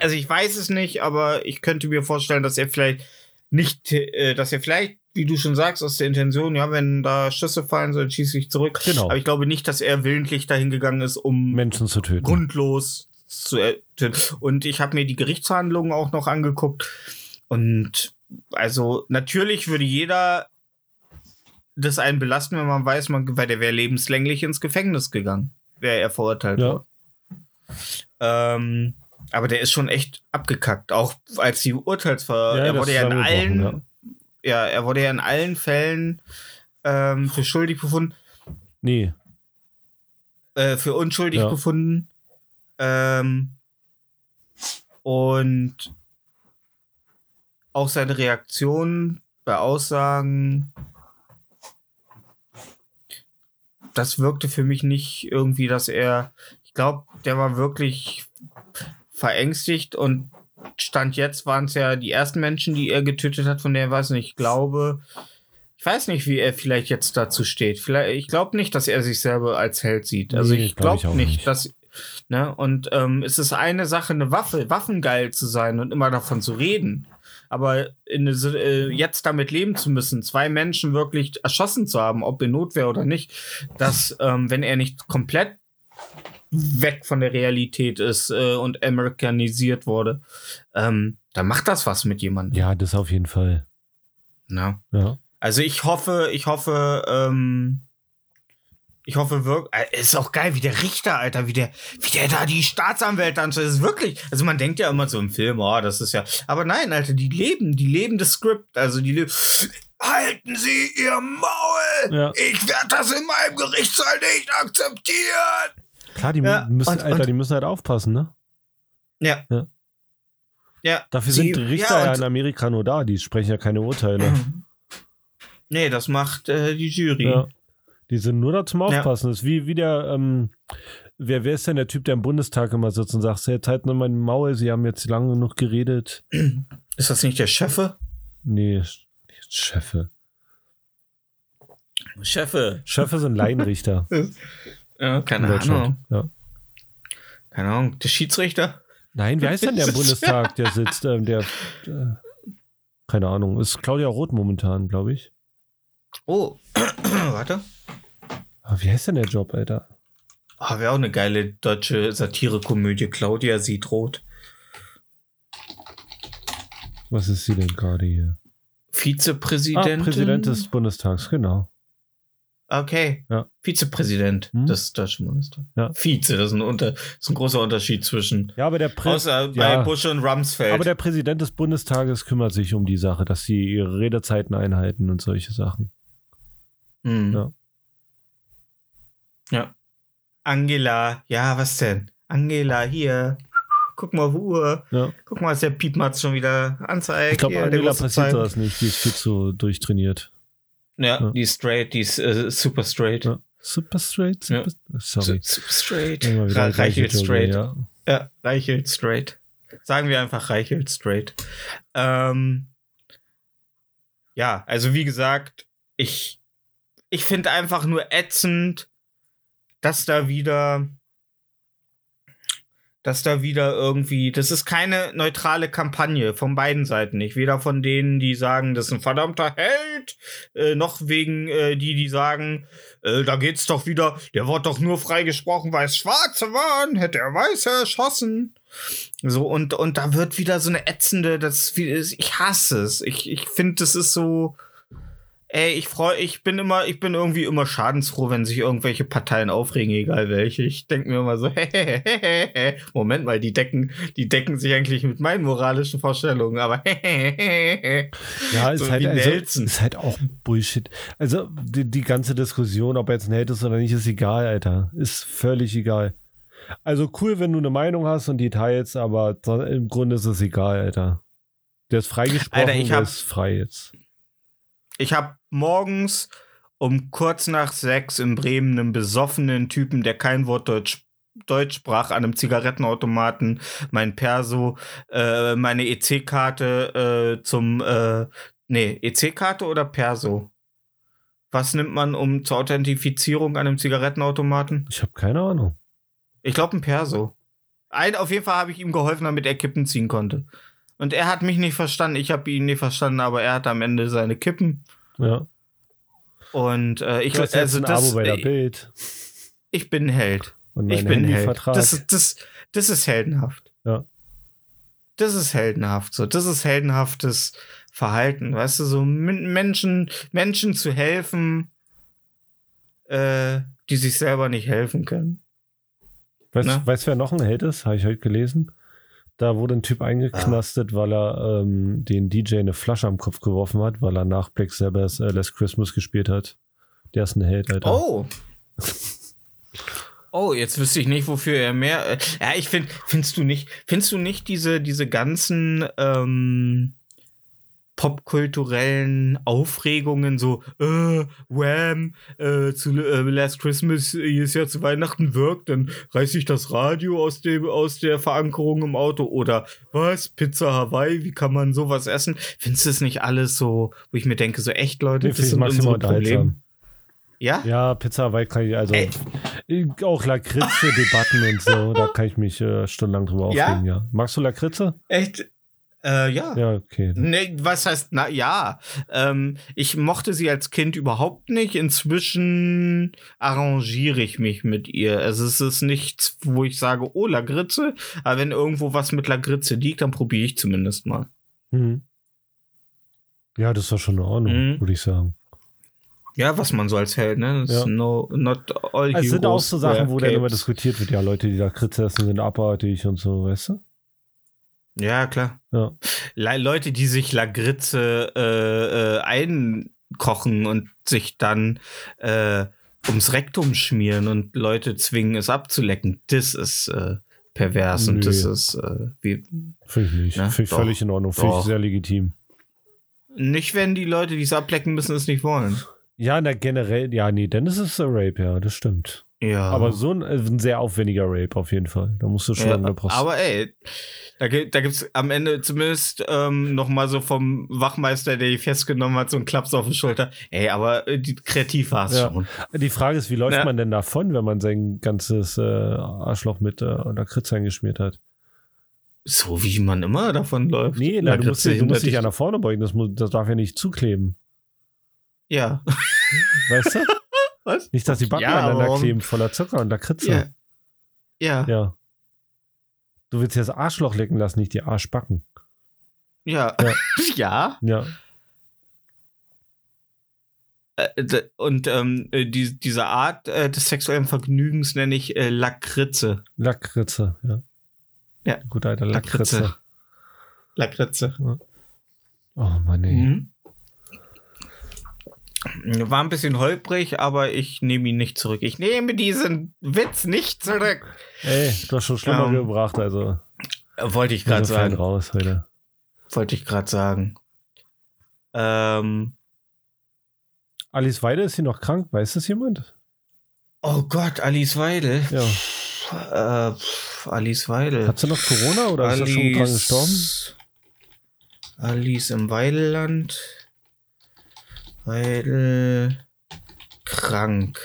also ich weiß es nicht, aber ich könnte mir vorstellen, dass er vielleicht nicht, äh, dass er vielleicht, wie du schon sagst, aus der Intention, ja, wenn da Schüsse fallen, so schieße ich zurück. Genau. Aber ich glaube nicht, dass er willentlich dahin gegangen ist, um Menschen zu töten. grundlos zu er- töten. Und ich habe mir die Gerichtsverhandlungen auch noch angeguckt. Und also natürlich würde jeder das einen belasten, wenn man weiß, man, weil der wäre lebenslänglich ins Gefängnis gegangen, wäre er verurteilt Ja. worden. Ähm, aber der ist schon echt abgekackt. Auch als die Urteilsver... Ja, er wurde ja in allen... Ja. er wurde ja in allen Fällen ähm, für schuldig befunden Nee, äh, für unschuldig Ja. befunden. Ähm, und auch seine Reaktion bei Aussagen, das wirkte für mich nicht irgendwie, dass er, ich glaube, der war wirklich verängstigt und Stand jetzt waren es ja die ersten Menschen, die er getötet hat, von der er weiß nicht, ich glaube, ich weiß nicht, wie er vielleicht jetzt dazu steht. Vielleicht, ich glaube nicht, dass er sich selber als Held sieht. Also Nee, ich glaub glaube auch nicht, nicht. dass. Ne? Und ähm, es ist eine Sache, eine Waffe, waffengeil zu sein und immer davon zu reden. Aber in, äh, jetzt damit leben zu müssen, zwei Menschen wirklich erschossen zu haben, ob in Notwehr oder nicht, dass, ähm, wenn er nicht komplett weg von der Realität ist äh, und amerikanisiert wurde, ähm, dann macht das was mit jemandem. ja, das auf jeden Fall. Ne? Ja. Also ich hoffe, ich hoffe, ähm, ich hoffe wirklich, äh, ist auch geil, wie der Richter, Alter, wie der, wie der da die Staatsanwälte anschaut. Das ist wirklich, also man denkt ja immer so im Film, oh, das ist ja, aber nein, Alter, die leben, die leben das Skript, also die leben, halten Sie Ihr Maul! Ja. Ich werde das in meinem Gerichtssaal nicht akzeptieren! Klar, die Ja, müssen, und- Alter, und- die müssen halt aufpassen, ne? Ja. Ja. Ja. Dafür sie- sind Richter ja, in Amerika nur da, die sprechen ja keine Urteile. [laughs] Nee, das macht äh, die Jury. ja. Die sind nur da zum Aufpassen. Das ist wie, wie der, ähm, wer, wer ist denn der Typ, der im Bundestag immer sitzt und sagt, jetzt halten wir mein Maul, sie haben jetzt lange genug geredet. [clears throat] Ist das nicht der Chefe? Nee, Chefe. Chefe. Chefe sind Laienrichter. [laughs] Ja, in keine. Ahnung. Ja. Keine Ahnung. Der Schiedsrichter? Nein, wer ist denn der im [laughs] Bundestag, der sitzt? Ähm, der, äh, keine Ahnung, ist Claudia Roth momentan, glaube ich. Oh, [clears throat] warte. Aber wie heißt denn der Job, Alter? Oh, Wäre auch eine geile deutsche Satirekomödie. Claudia sieht rot. Was ist sie denn gerade hier? Ah, Vizepräsidentin. Präsident des Bundestags, genau. Okay. Ja. Vizepräsident Hm? des Deutschen Bundestags. Ja. Vize, das ist ein, Unter das ist ein großer Unterschied zwischen. Ja, aber der, Prä Außer ja. bei Bush und Rumsfeld. aber der Präsident des Bundestages kümmert sich um die Sache, dass sie ihre Redezeiten einhalten und solche Sachen. Hm. Ja. Ja. Angela, ja, was denn? Angela, hier. Guck mal auf Uhr. Ja. Guck mal, was der Piepmatz schon wieder anzeigt. Ich glaube, Angela passiert das nicht. Die ist viel zu durchtrainiert. Ja, Ja. die ist straight, die ist äh, super straight. Ja. Super straight? Super, Sorry. Super straight. Ra Reichelt straight. Ja. Ja, Reichelt straight. Sagen wir einfach Reichelt straight. Ähm, ja, also wie gesagt, ich, ich finde einfach nur ätzend, dass da wieder, dass da wieder irgendwie, das ist keine neutrale Kampagne von beiden Seiten nicht. Weder von denen, die sagen, das ist ein verdammter Held, äh, noch wegen äh, die, die sagen, äh, da geht's doch wieder, der wurde doch nur freigesprochen, weil es Schwarze waren, hätte er Weiße erschossen. So, und, und da wird wieder so eine ätzende, das, ich hasse es. Ich, ich finde, das ist so, ey, ich freue, ich bin immer, ich bin irgendwie immer schadensfroh, wenn sich irgendwelche Parteien aufregen, egal welche. Ich denke mir immer so, [laughs] Moment mal, die decken, die decken sich eigentlich mit meinen moralischen Vorstellungen, aber [laughs] Ja, ist, So halt, also, ist halt auch Bullshit. Also die, die ganze Diskussion, ob er jetzt ein Held ist oder nicht, ist egal, Alter. Ist völlig egal. Also cool, wenn du eine Meinung hast und die teilst, aber im Grunde ist es egal, Alter. Der ist freigesprochen, Alter, ich der hab- ist frei jetzt. Ich habe morgens um kurz nach sechs in Bremen einen besoffenen Typen, der kein Wort Deutsch, Deutsch sprach, an einem Zigarettenautomaten mein Perso, äh, meine EC-Karte äh, zum, äh, nee, EC-Karte oder Perso? Was nimmt man um zur Authentifizierung an einem Zigarettenautomaten? Ich habe keine Ahnung. Ich glaube ein Perso. Ein, auf jeden Fall habe ich ihm geholfen, damit er Kippen ziehen konnte. Und er hat mich nicht verstanden, ich habe ihn nicht verstanden, aber er hat am Ende seine Kippen. Ja. Und äh, ich also das, Abo bei der Bild ich bin ein Held. und Ich bin ein Held. Das, ist- das, das ist heldenhaft. Ja. Das ist heldenhaft. So, das ist heldenhaftes Verhalten. Weißt du, so Men- Menschen, Menschen zu helfen, äh, die sich selber nicht helfen können. Weißt Ne? du, wer noch ein Held ist? Habe ich heute gelesen. Da wurde ein Typ eingeknastet, weil er ähm, den DJ eine Flasche am Kopf geworfen hat, weil er nach Black Sabbath äh, Last Christmas gespielt hat. Der ist ein Held, Alter. Oh. [laughs] Oh, jetzt wüsste ich nicht, wofür er mehr. Äh, ja, ich finde, findest du nicht, findest du nicht diese, diese ganzen ähm, popkulturellen Aufregungen, so, äh, Wham, äh, zu äh, Last Christmas ist ja zu Weihnachten wirkt, dann reiß ich das Radio aus dem, aus der Verankerung im Auto oder was, Pizza Hawaii, wie kann man sowas essen? Findest du es nicht alles so, wo ich mir denke, so echt, Leute, Nee, das sind maximal unterhaltsam. Ja? Ja, Pizza Hawaii kann ich, also Ey. auch Lakritze-Debatten und so, da [laughs] kann ich mich äh, stundenlang drüber Ja? aufregen, ja. Magst du Lakritze? Echt? Äh, ja. Ja, okay. Nee, was heißt, na ja, ähm, ich mochte sie als Kind überhaupt nicht. Inzwischen arrangiere ich mich mit ihr. Also es ist nichts, wo ich sage, oh, Lagritze. Aber wenn irgendwo was mit Lagritze liegt, dann probiere ich zumindest mal. Mhm. Ja, das war schon in Ordnung, Mhm. würde ich sagen. Ja, was man so als Held, ne? Das Ja. no, not all Es sind auch so Sachen, wo dann immer diskutiert wird, ja, Leute, die Lakritze essen, sind abartig und so, weißt du? Ja, klar. Ja. Le Leute, die sich Lagritze äh, äh, einkochen und sich dann äh, ums Rektum schmieren und Leute zwingen, es abzulecken, das ist äh, pervers und Nö. das ist äh, wie, Finde ich nicht. Ja, Finde ich doch. völlig in Ordnung. Finde ich sehr legitim. nicht, wenn die Leute, die es ablecken müssen, es nicht wollen. Ja, na generell, ja, nee, dann ist es Rape, ja, das stimmt. Ja. Aber so ein, äh, ein sehr aufwendiger Rape auf jeden Fall. Da musst du schon, ja, da brauchst aber ey, da, gibt- da gibt's am Ende zumindest ähm, noch mal so vom Wachmeister, der die festgenommen hat, so einen Klaps auf die Schulter. Ey, aber äh, die, kreativ war es Ja. schon. Die Frage ist, wie läuft Ja. man denn davon, wenn man sein ganzes äh, Arschloch mit äh, Lakritz eingeschmiert hat? So wie man immer davon läuft. Nee, na, du, musst, du musst dich ja nach vorne beugen. Das, muss, das darf ja nicht zukleben. Ja. Weißt du? [laughs] Was? Nicht, dass die Backen Ja, aneinander warum? kleben voller Zucker und Lakritze. Ja. Ja. Ja. Du willst ja das Arschloch lecken lassen, nicht die Arschbacken. Ja. Ja. [laughs] ja. Ja. Äh, Und ähm, äh, die, diese Art äh, des sexuellen Vergnügens nenne ich äh, Lakritze. Lakritze, ja. Ja. Gut, alter Lakritze. Lakritze. Lakritze. Oh Mann, ey. Mhm. War ein bisschen holprig, aber ich nehme ihn nicht zurück. Ich nehme diesen Witz nicht zurück. Ey, du hast schon schlimmer Ähm, gebracht, also. Wollte ich gerade sagen. raus heute. Wollte ich gerade sagen. Ähm, Alice Weide ist sie noch krank, weiß das jemand? oh Gott, Alice Weidel. Ja. Äh, Alice Weidel. Hat sie noch Corona oder ist sie schon dran gestorben? Alice im Weideland. Weidel krank.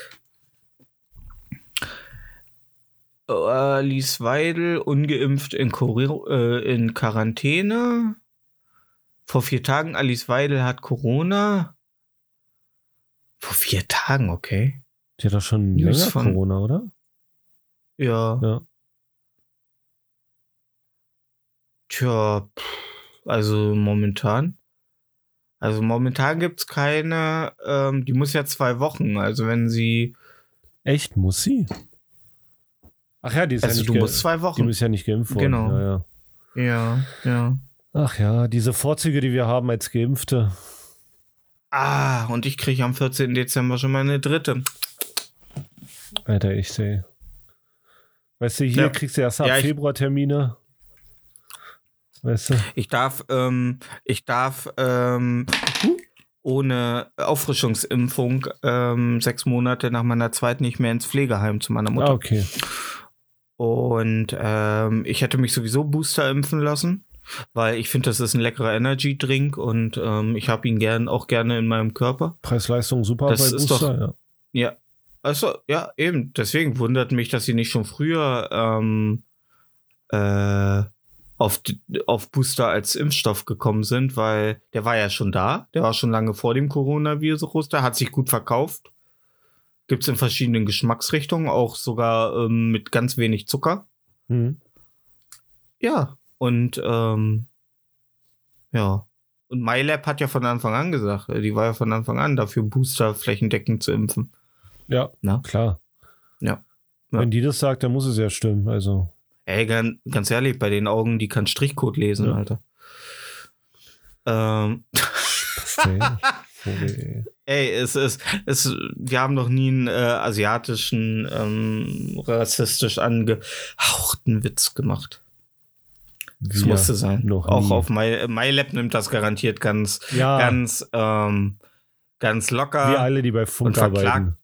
Oh, Alice Weidel ungeimpft in, Kuri- äh, in Quarantäne. Vor vier Tagen Alice Weidel hat Corona. Vor vier Tagen, okay. Die hat doch schon News länger von- Corona, oder? Ja. Ja. Tja, also momentan. Also momentan gibt's keine, ähm, die muss ja zwei Wochen. Also wenn sie, Echt, muss sie? Ach ja, die ist also ja nicht du musst zwei Die Wochen. ist ja nicht geimpft worden. Genau. Ja, ja. Ja, ja. Ach ja, diese Vorzüge, die wir haben als Geimpfte. Ah, und ich kriege am 14. Dezember schon meine dritte. Alter, ich sehe. Weißt du, hier Ja. kriegst du erst ab Ja, Februar Termine. Weißt du? Ich darf, ähm, ich darf ähm, ohne Auffrischungsimpfung ähm, sechs Monate nach meiner zweiten nicht mehr ins Pflegeheim zu meiner Mutter. Ah, okay. Und ähm, ich hätte mich sowieso Booster impfen lassen, weil ich finde, das ist ein leckerer Energy-Drink und ähm, ich habe ihn gern auch gerne in meinem Körper. Preis-Leistung super Das bei Booster, doch- ja. Ja. Also, ja, eben. Deswegen wundert mich, dass sie nicht schon früher ähm, äh, auf, auf Booster als Impfstoff gekommen sind, weil der war ja schon da. Der war schon lange vor dem Coronavirus da, hat sich gut verkauft. Gibt's in verschiedenen Geschmacksrichtungen, auch sogar ähm, mit ganz wenig Zucker. Mhm. Ja, und ähm, ja. Und MyLab hat ja von Anfang an gesagt, äh, die war ja von Anfang an dafür, Booster flächendeckend zu impfen. Ja, Na? klar. Ja. Ja. Wenn die das sagt, dann muss es ja stimmen. Also, Ey, ganz, ganz ehrlich, bei den Augen, die kann Strichcode lesen, Ja. Alter. Ähm, [laughs] ey, es ist, es, wir haben noch nie einen äh, asiatischen, ähm, rassistisch angehauchten Witz gemacht. Das Wir musste sein. noch Auch nie. auf My, MyLab nimmt das garantiert ganz, Ja, ganz, ähm, ganz locker. wir alle, die bei Funk arbeiten.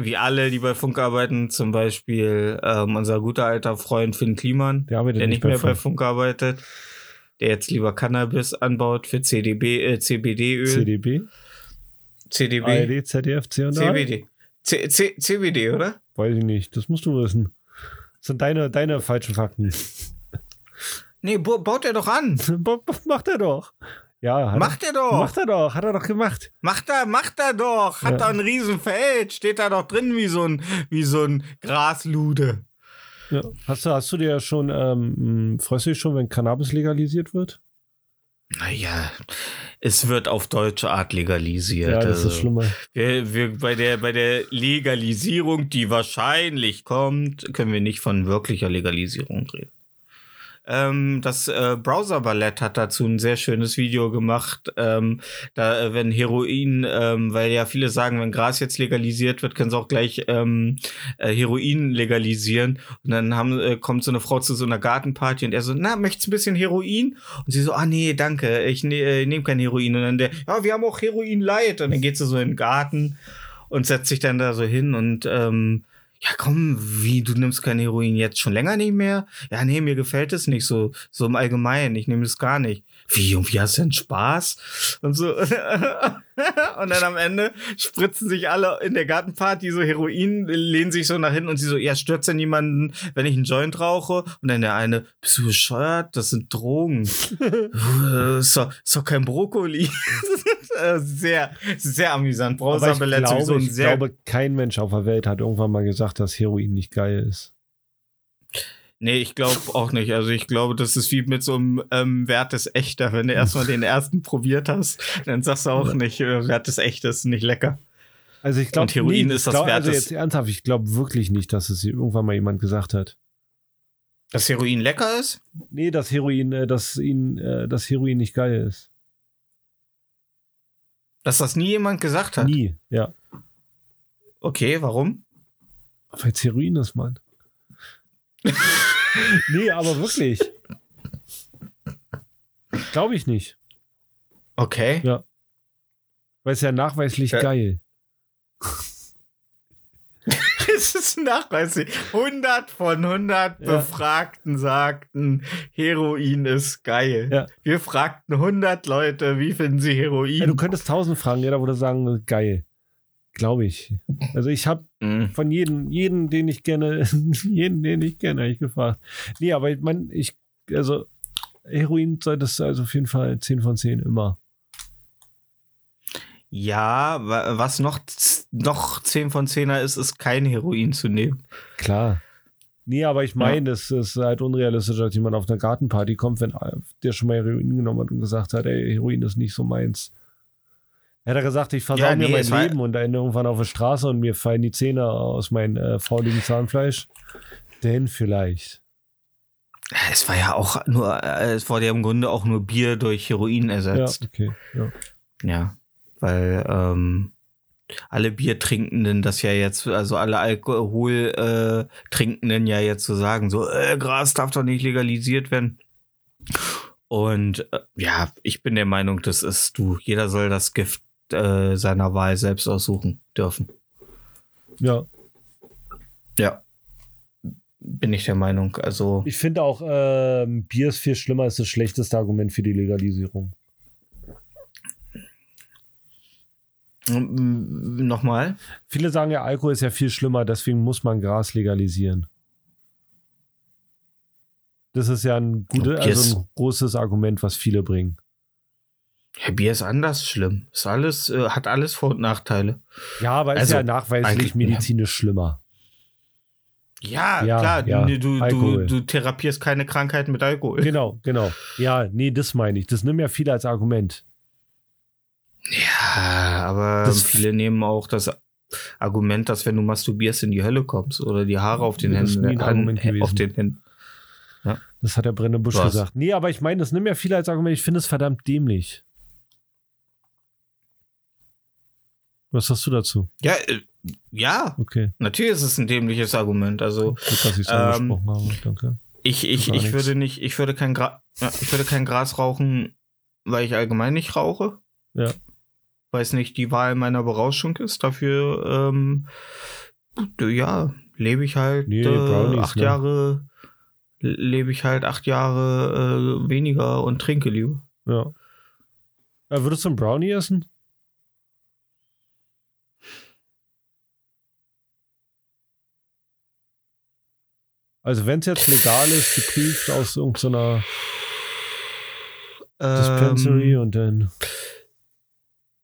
Wie alle, die bei Funk arbeiten, zum Beispiel ähm, unser guter alter Freund Finn Kliman, Der der nicht mehr bei Funk. Arbeitet, der jetzt lieber Cannabis anbaut für CDB, äh, CBD-Öl. CDB, CDB. ARD, ZDF, C&A? CBD. C C CBD, oder? Weiß ich nicht, das musst du wissen. Das sind deine, deine falschen Fakten. Nee, baut er doch an. [laughs] Macht er doch. Ja, Macht er er, doch. macht er doch, hat er doch gemacht. Macht er, macht er doch. Hat Ja. da ein Riesenfeld. Steht da doch drin wie so ein, wie so ein Graslude. Ja. Hast, du, hast du dir schon, ähm, freust du dich schon, wenn Cannabis legalisiert wird? Naja, es wird auf deutsche Art legalisiert. Ja, das also. ist schlimmer. Wir, wir, bei, der, bei der Legalisierung, die wahrscheinlich kommt, können wir nicht von wirklicher Legalisierung reden. Ähm, das äh, Browser Ballett hat dazu ein sehr schönes Video gemacht. Ähm, da, äh, wenn Heroin, ähm, weil ja viele sagen, wenn Gras jetzt legalisiert wird, können sie auch gleich ähm, äh, Heroin legalisieren. Und dann haben, äh, kommt so eine Frau zu so einer Gartenparty und er so, na, möchtest ein bisschen Heroin? Und sie so, ah nee, danke, ich ne, äh, nehme kein Heroin. Und dann der, ja, wir haben auch Heroin Light. Und dann geht sie so in den Garten und setzt sich dann da so hin und ähm, ja komm, wie, du nimmst kein Heroin jetzt schon länger nicht mehr? Ja, nee, mir gefällt es nicht so, so im Allgemeinen, ich nehme es gar nicht. Wie, und wie hast du denn Spaß? Und so. [laughs] und dann am Ende spritzen sich alle in der Gartenparty so Heroin, lehnen sich so nach hinten und sie so, ja, stört denn niemanden, wenn ich einen Joint rauche? Und dann der eine, bist du bescheuert? Das sind Drogen. [laughs] ist, doch, ist doch kein Brokkoli. [laughs] sehr, sehr amüsant. Aber Browser ich, glaube, ein ich glaube, kein Mensch auf der Welt hat irgendwann mal gesagt, dass Heroin nicht geil ist. Nee, ich glaube auch nicht. Also ich glaube, das ist wie mit so einem ähm, Wert ist echter. Wenn du erstmal den ersten probiert hast, dann sagst du auch nicht, äh, Wert ist echt, das ist nicht lecker. Also ich glaube, Und Heroin nee, ist ich das glaub, Wert Also des- jetzt ernsthaft, ich glaube wirklich nicht, dass es irgendwann mal jemand gesagt hat. Dass Heroin lecker ist? Nee, dass Heroin, äh, dass ihn, äh, dass Heroin nicht geil ist. Dass das nie jemand gesagt hat? Nie, ja. Okay, warum? Weil es Heroin ist, Mann. [laughs] nee, aber wirklich. Glaube ich nicht. Okay. Ja. Weil es ja nachweislich Ja. geil. [laughs] Es ist nachweislich. 100 von 100 Ja. Befragten sagten, Heroin ist geil. Ja. Wir fragten 100 Leute, wie finden sie Heroin? Ja, du könntest tausend fragen, jeder würde sagen, geil. Glaube ich. Also ich habe Mhm. von jedem, jeden, den ich kenne, [laughs] jeden, den ich kenne, habe ich gefragt. Nee, aber ich meine, ich, also Heroin solltest du also auf jeden Fall 10 von 10 immer. Ja, wa- was noch, noch 10 von 10er ist, ist kein Heroin zu nehmen. Klar. Nee, aber ich meine, es ist halt unrealistisch, dass jemand auf eine Gartenparty kommt, wenn der schon mal Heroin genommen hat und gesagt hat, ey, Heroin ist nicht so meins. Er gesagt, ich versau Ja, mir nee, mein es war- Leben und ende irgendwann auf der Straße und mir fallen die Zähne aus meinem äh, fauligen Zahnfleisch, denn vielleicht. Es war ja auch nur, äh, es wurde ja im Grunde auch nur Bier durch Heroin Ja, ersetzt. okay. Ja. Ja, weil ähm, alle Biertrinkenden das ja jetzt, also alle Alkoholtrinkenden äh, ja jetzt so sagen, so, äh, Gras darf doch nicht legalisiert werden. Und äh, ja, ich bin der Meinung, das ist du, jeder soll das Gift äh, seiner Wahl selbst aussuchen dürfen. ja. Ja. Bin ich der Meinung. Also, Ich finde auch, ähm, Bier ist viel schlimmer, ist das schlechteste Argument für die Legalisierung. mm, nochmal. Viele sagen ja, Alkohol ist ja viel schlimmer, deswegen muss man Gras legalisieren. Das ist ja ein, gute, Bier ist- also ein großes Argument, was viele bringen. Ja, Bier ist anders schlimm. Ist alles, äh, hat alles Vor- und Nachteile. Ja, aber ist Also, ja nachweislich medizinisch schlimmer. Ja, Ja, klar, ja, du, du, du, therapierst keine Krankheit mit Alkohol. Genau, genau. Ja, nee, das meine ich. Das nimmt ja viele als Argument. Ja, aber Das- viele nehmen auch das Argument, dass wenn du masturbierst in die Hölle kommst oder die Haare auf den Das ist Händen, Argument Hand- auf den Händen. Das hat der Brenne Busch Was? gesagt. Nee, aber ich meine, das nimmt ja viele als Argument. Ich finde es verdammt dämlich. Was hast du dazu? Ja, äh, ja, Okay, natürlich ist es ein dämliches Argument. Also gut, dass ich Ähm, habe. Danke. ich, ich, ich würde nicht, ich würde kein Gra ja, ich würde kein Gras rauchen, weil ich allgemein nicht rauche. Ja. Weil es nicht die Wahl meiner Berauschung ist. Dafür, ähm, ja, lebe ich halt Nee, äh, acht ne? Jahre, lebe ich halt acht Jahre äh, weniger und trinke lieber. Ja. Äh, würdest du einen Brownie essen? Also wenn es jetzt legal ist, geprüft aus irgendeiner Dispensary Ähm, und dann.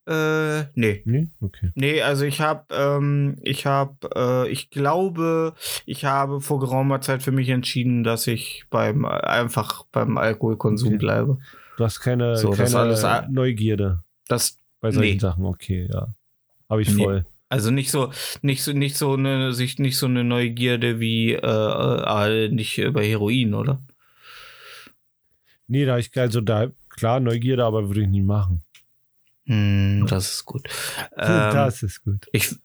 äh, nee. Nee? Okay. Nee, also ich habe, ähm, ich habe, äh, ich glaube, ich habe vor geraumer Zeit für mich entschieden, dass ich beim einfach beim Alkoholkonsum Okay. bleibe. Du hast keine, So, das keine alles a- Neugierde Das, bei solchen Nee. Sachen. Okay, ja. Habe ich Nee. Also nicht so, nicht so, nicht so eine, sich nicht so eine Neugierde wie äh, äh, nicht äh, bei Heroin, oder? Nee, da ich also da klar Neugierde, aber würde ich nie machen. Hm, das ist gut. Ähm, das ist gut. Ich,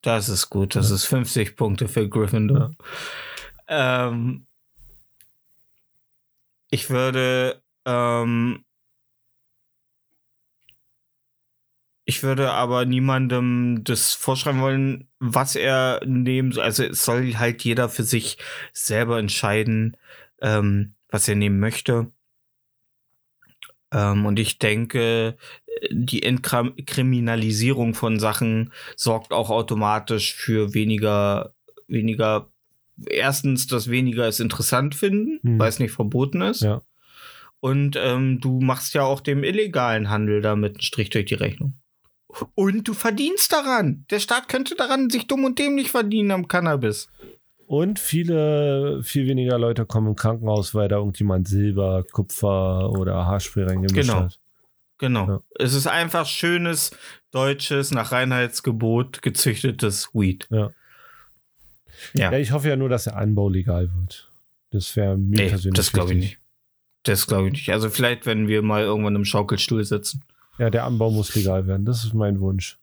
das ist gut. Das Ja. ist 50 Punkte für Gryffindor. Ähm, ich würde, ähm, Ich würde aber niemandem das vorschreiben wollen, was er nehmen soll. Also es soll halt jeder für sich selber entscheiden, ähm, was er nehmen möchte. Ähm, und ich denke, die Entkriminalisierung von Sachen sorgt auch automatisch für weniger, weniger, erstens, dass weniger es interessant finden, Hm. weil es nicht verboten ist. Ja. Und ähm, du machst ja auch dem illegalen Handel damit einen Strich durch die Rechnung. Und du verdienst daran. Der Staat könnte daran sich dumm und dämlich verdienen am Cannabis. Und viele, viel weniger Leute kommen im Krankenhaus, weil da irgendjemand Silber, Kupfer oder Haarspray reingemischt Genau. hat. Genau. Ja. Es ist einfach schönes, deutsches, nach Reinheitsgebot gezüchtetes Weed. Ja. Ja. Ja, ich hoffe ja nur, dass der Anbau legal wird. Das wäre mir Nee, persönlich das glaube ich nicht. Das glaube ich nicht. Also vielleicht, wenn wir mal irgendwann im Schaukelstuhl sitzen. Ja, der Anbau muss legal werden. Das ist mein Wunsch.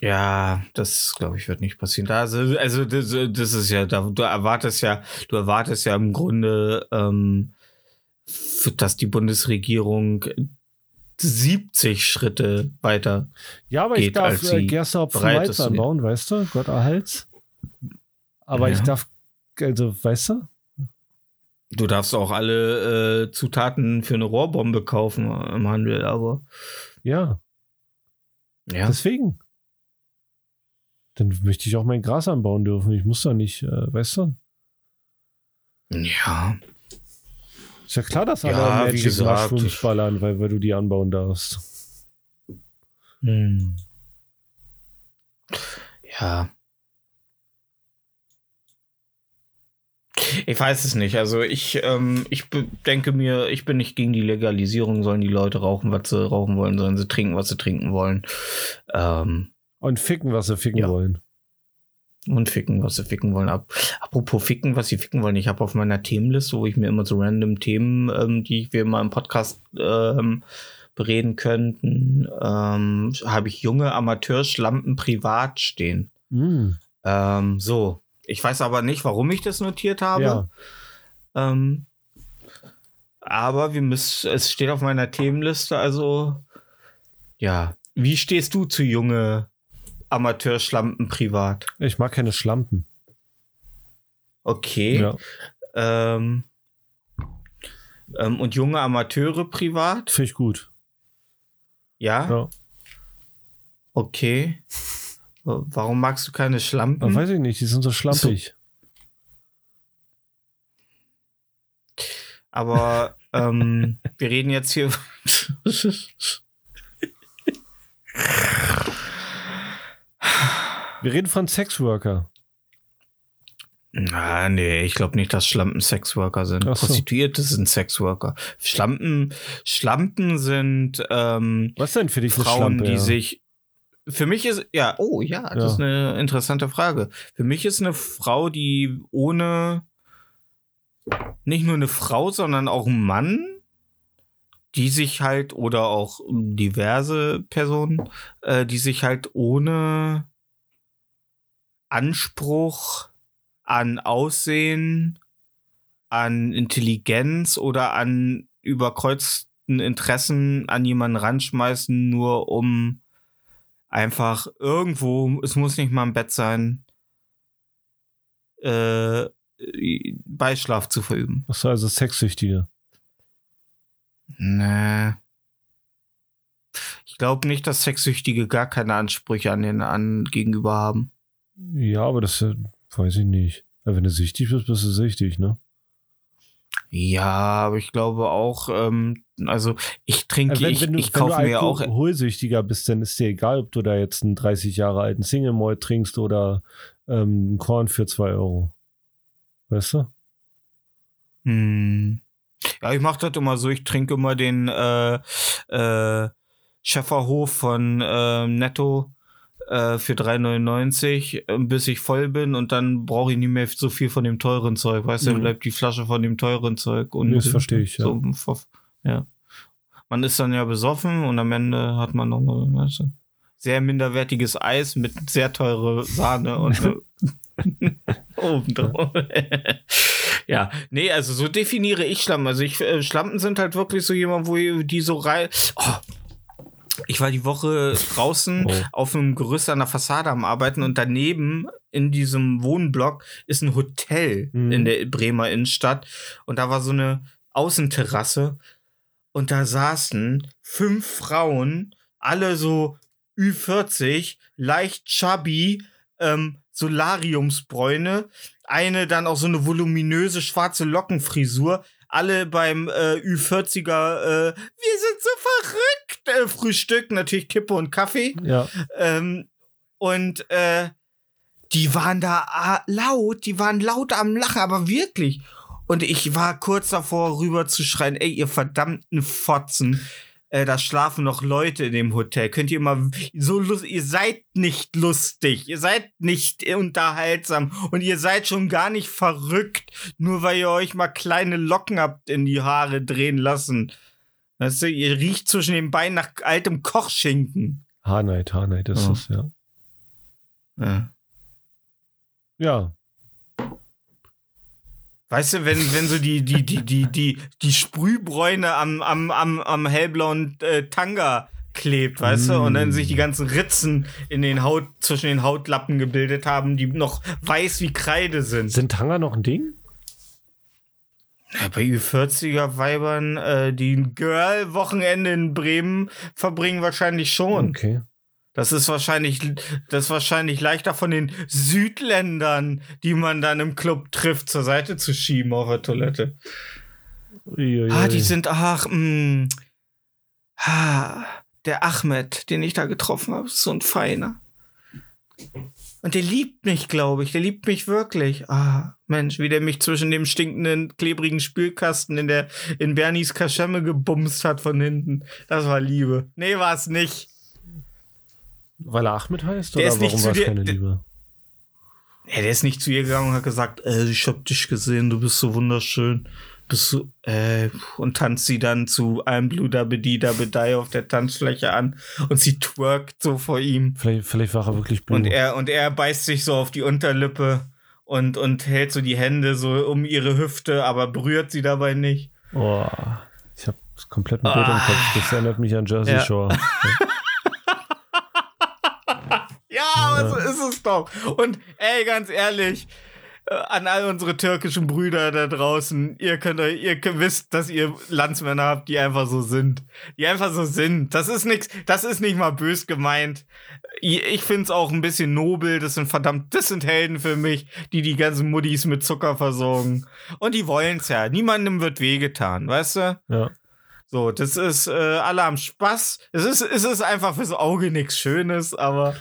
Ja, das glaube ich wird nicht passieren. Da, also, also das, das ist ja, da, du erwartest ja, du erwartest ja im Grunde, ähm, dass die Bundesregierung 70 Schritte weiter. Ja, aber ich Geht, darf als äh, ist, anbauen, weißt du? Gott erhalt's. Aber Ja. ich darf, also, weißt du? Du darfst auch alle äh, Zutaten für eine Rohrbombe kaufen im Handel, aber Ja, ja. deswegen. Dann möchte ich auch mein Gras anbauen dürfen. Ich muss doch nicht, äh, weißt du? Ja, Ist ja klar, dass alle Ja, Magic Mushrooms ballern, weil, weil du die anbauen darfst. Hm. Ja. Ich weiß es nicht. Also ich, ähm, ich denke mir, ich bin nicht gegen die Legalisierung. Sollen die Leute rauchen, was sie rauchen wollen, sollen sie trinken, was sie trinken wollen. Ähm, Und ficken, was sie ficken Ja. wollen. und ficken, was sie ficken wollen. Apropos ficken, was sie ficken wollen. Ich habe auf meiner Themenliste, wo ich mir immer so random Themen, ähm, die wir mal im Podcast ähm, bereden könnten, ähm, habe ich junge Amateurschlampen privat stehen. Mm, Ähm, so. Ich weiß aber nicht, warum ich das notiert habe. ja. Ähm, aber wir müssen, es steht auf meiner Themenliste, also ja. Wie stehst du zu junge Amateurschlampen privat? Ich mag keine Schlampen. Okay. Ja. Ähm, ähm, und junge Amateure privat? Finde ich gut. Ja. Ja. Okay. Warum magst du keine Schlampen? weiß ich nicht, die sind so schlampig. Aber ähm, wir reden jetzt hier. Wir reden von Sexworker. Ah, nee, ich glaube nicht, dass Schlampen Sexworker sind. So. Prostituierte sind Sexworker. Schlampen, Schlampen sind ähm, Was denn für dich Frauen, Schlampe? die ja? sich. Für mich ist, ja, oh ja, das Ja. ist eine interessante Frage. Für mich ist eine Frau, die ohne nicht nur eine Frau, sondern auch ein Mann, die sich halt, oder auch diverse Personen, äh, die sich halt ohne Anspruch an Aussehen, an Intelligenz oder an überkreuzten Interessen an jemanden ranschmeißen, nur um einfach irgendwo, es muss nicht mal im Bett sein, äh, Beischlaf zu verüben. Achso, also Sexsüchtige. Nee. Ich glaube nicht, dass Sexsüchtige gar keine Ansprüche an den an gegenüber haben. Ja, aber das äh, weiß ich nicht. Wenn du süchtig bist, bist du süchtig, ne? Ja, aber ich glaube auch, ähm, also ich trinke, Also wenn, ich, wenn du, ich wenn du kaufe mir auch. Alkoholsüchtiger bist, dann ist dir egal, ob du da jetzt einen 30 Jahre alten Single Malt trinkst oder ähm, ein Korn für 2 Euro. Weißt du? Hm. Ja, ich mache das immer so, ich trinke immer den äh, äh, Schäferhof von äh, Netto äh, für 3,99, äh, bis ich voll bin und dann brauche ich nicht mehr so viel von dem teuren Zeug. Weißt du, dann Mhm. bleibt die Flasche von dem teuren Zeug. Und Das verstehe ich, ja. So, ja. Man ist dann ja besoffen und am Ende hat man noch mal, weißt du, sehr minderwertiges Eis mit sehr teure Sahne und äh, oben drauf. ja, nee, also so definiere ich Schlampen. Also ich, äh, Schlampen sind halt wirklich so jemand, wo die so rein. Oh, Ich war die Woche draußen Oh. auf einem Gerüst an der Fassade am Arbeiten und daneben in diesem Wohnblock ist ein Hotel Mhm. in der Bremer Innenstadt und da war so eine Außenterrasse und da saßen fünf Frauen, alle so Ü40, leicht chubby, ähm, Solariumsbräune, eine dann auch so eine voluminöse schwarze Lockenfrisur, alle beim äh, Ü40er, äh, wir sind so verrückt, äh, Frühstück, natürlich Kippe und Kaffee. Ja. Ähm, und äh, die waren da ah, laut, die waren laut am Lachen, aber wirklich. Und ich war kurz davor, rüber zu schreien, ey, ihr verdammten Fotzen, äh, da schlafen noch Leute in dem Hotel. Könnt ihr mal so lust, ihr seid nicht lustig, ihr seid nicht unterhaltsam und ihr seid schon gar nicht verrückt, nur weil ihr euch mal kleine Locken habt in die Haare drehen lassen. Weißt du, ihr riecht zwischen den Beinen nach altem Kochschinken. Haarneid, Haarneid ist das, ja. Ja. Ja. Weißt du, wenn, wenn so die, die, die, die, die, die Sprühbräune am, am, am, am hellblauen äh, Tanga klebt, weißt du, und dann sich die ganzen Ritzen in den Haut, zwischen den Hautlappen gebildet haben, die noch weiß wie Kreide sind. Sind Tanga noch ein Ding? Ja, bei Ü40er Weibern, äh, die ein Girl-Wochenende in Bremen verbringen, wahrscheinlich schon. Okay. Das ist wahrscheinlich, das ist wahrscheinlich leichter von den Südländern, die man dann im Club trifft, zur Seite zu schieben auf der Toilette. Uiuiui. Ah, die sind, ach, mh. Ah, der Ahmed, den ich da getroffen habe, ist so ein Feiner. Und der liebt mich, glaube ich. Der liebt mich wirklich. Ah, Mensch, wie der mich zwischen dem stinkenden, klebrigen Spülkasten in der, in Bernies Kaschemme gebumst hat von hinten. Das war Liebe. Nee, war es nicht. Weil er Ahmed heißt? Der oder ist nicht warum zu war es dir- keine der- Liebe? Ja, der ist nicht zu ihr gegangen und hat gesagt, äh, ich hab dich gesehen, du bist so wunderschön. Bist du, äh, und tanzt sie dann zu einem Bluder Bedida Bedei auf der Tanzfläche an und sie twerkt so vor ihm. Vielleicht, vielleicht war er wirklich blöd. Und er, und er beißt sich so auf die Unterlippe und, und hält so die Hände so um ihre Hüfte, aber berührt sie dabei nicht. Oh, ich habe komplett ein Bild im Ah. Kopf. Das erinnert mich an Jersey Ja. Shore. [laughs] Ja, so ist es doch. Und ey, ganz ehrlich, äh, an all unsere türkischen Brüder da draußen, ihr könnt euch, ihr wisst, dass ihr Landsmänner habt, die einfach so sind. Die einfach so sind. Das ist nix, das ist nicht mal bös gemeint. Ich ich find's auch ein bisschen nobel. Das sind verdammt, das sind Helden für mich, die die ganzen Muddis mit Zucker versorgen. Und die wollen's ja. Niemandem wird wehgetan, weißt du? Ja. So, das ist äh, alle am Spaß. Es ist, es ist einfach fürs Auge nichts Schönes, aber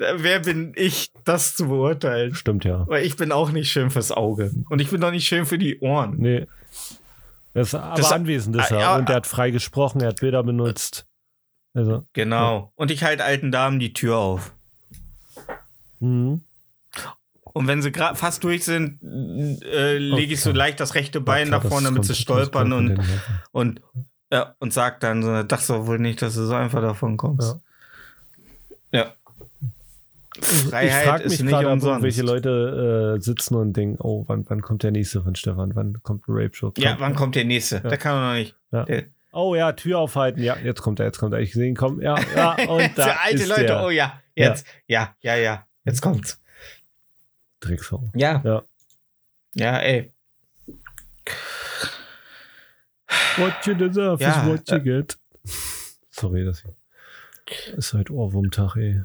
äh, wer bin ich, das zu beurteilen? Stimmt ja. Weil ich bin auch nicht schön fürs Auge. Und ich bin doch nicht schön für die Ohren. Nee. Das ist aber Das- anwesend ist er. ja, und er hat frei gesprochen, er hat Bilder benutzt. Also. Genau. Und ich halte alten Damen die Tür auf. Mhm. Und wenn sie gerade fast durch sind, äh, lege ich so Okay. leicht das rechte Bein nach vorne, damit sie stolpern und, und, ja, und sagt dann so, dachtest du wohl nicht, dass du so einfach davon kommst. Ja. Ich Freiheit frage ist mich nicht umsonst. irgendwelche Leute äh, sitzen und denken, oh, wann, wann kommt der nächste von Stefan? Wann kommt ein Rape-Show? Ja, wann kommt der nächste? Ja. Der kann doch noch nicht. Ja. Der, Oh ja, Tür aufhalten. Ja, jetzt kommt er, jetzt kommt er. Ich sehe ihn kommen. Ja, ja, und [laughs] da Für alte ist Leute, der oh ja, jetzt, ja, ja, ja, jetzt kommt's. Drecksau. Ja. Ja. Ja, ey. What you deserve Ja, is what you äh, get. Sorry, das ist halt Ohrwurmtag, ey.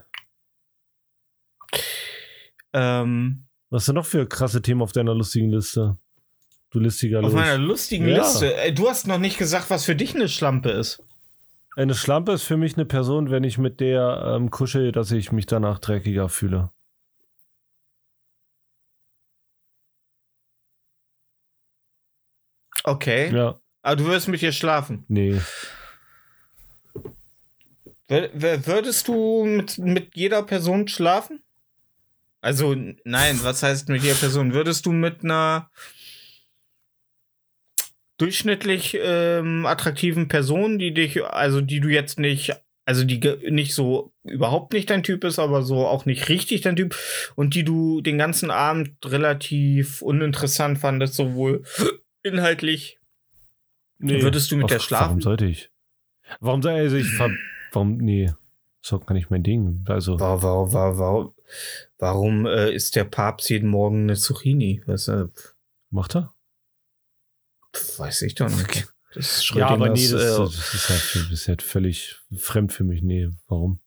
Ähm, Was ist denn noch für krasse Themen auf deiner lustigen Liste? Du listiger auf meiner lustigen Ja. Liste. Ey, du hast noch nicht gesagt, was für dich eine Schlampe ist. Eine Schlampe ist für mich eine Person, wenn ich mit der ähm, kuschel, dass ich mich danach dreckiger fühle. Okay. Ja, Aber du würdest mit ihr schlafen. nee. Wür- wür- Würdest du mit, mit jeder Person schlafen? Also, nein, was heißt mit jeder Person? Würdest du mit einer durchschnittlich ähm, attraktiven Person, die dich, also die du jetzt nicht, also die nicht so überhaupt nicht dein Typ ist, aber so auch nicht richtig dein Typ und die du den ganzen Abend relativ uninteressant fandest, sowohl inhaltlich. Würdest du mit der schlafen? Warum sollte ich? Warum soll also ich ver Warum? Nee. Ist doch gar nicht mein Ding. Also, Warum, warum, warum, warum, warum äh, isst der Papst jeden Morgen eine Zucchini? Weißt du, macht er? pf, weiß ich doch nicht. Das ist Ja, aber nee, Schrödingers, das, äh, das, ist halt, das ist halt völlig fremd für mich. Nee, warum?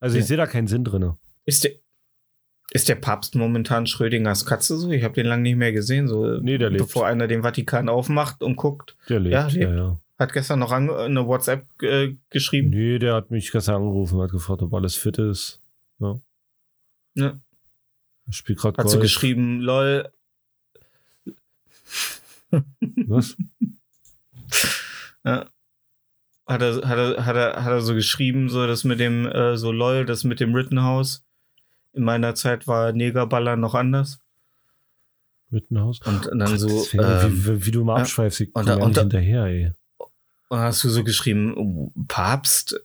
Also, ich Ja. sehe da keinen Sinn drin. ist, der, ist der Papst momentan Schrödingers Katze so? Ich habe den lange nicht mehr gesehen. So, Nee, der lebt. Bevor einer den Vatikan aufmacht und guckt. Der lebt, Ja, ja, lebt. ja. Hat gestern noch eine WhatsApp äh, geschrieben. Nee, der hat mich gestern angerufen und hat gefragt, ob alles fit ist. Ja. Ja. Ich spiele gerade Hat so geschrieben, lol, Was? Ja. Hat er, hat, er, hat, er, hat er so geschrieben, so das mit dem, äh, so lol, das mit dem Rittenhouse. In meiner Zeit war Negerballer noch anders. Mittenhaus? Und dann Gott, so, ähm, wie, wie, du mal abschweifst, ich Und da- und da- hinterher, ey. und hast du so geschrieben, Papst,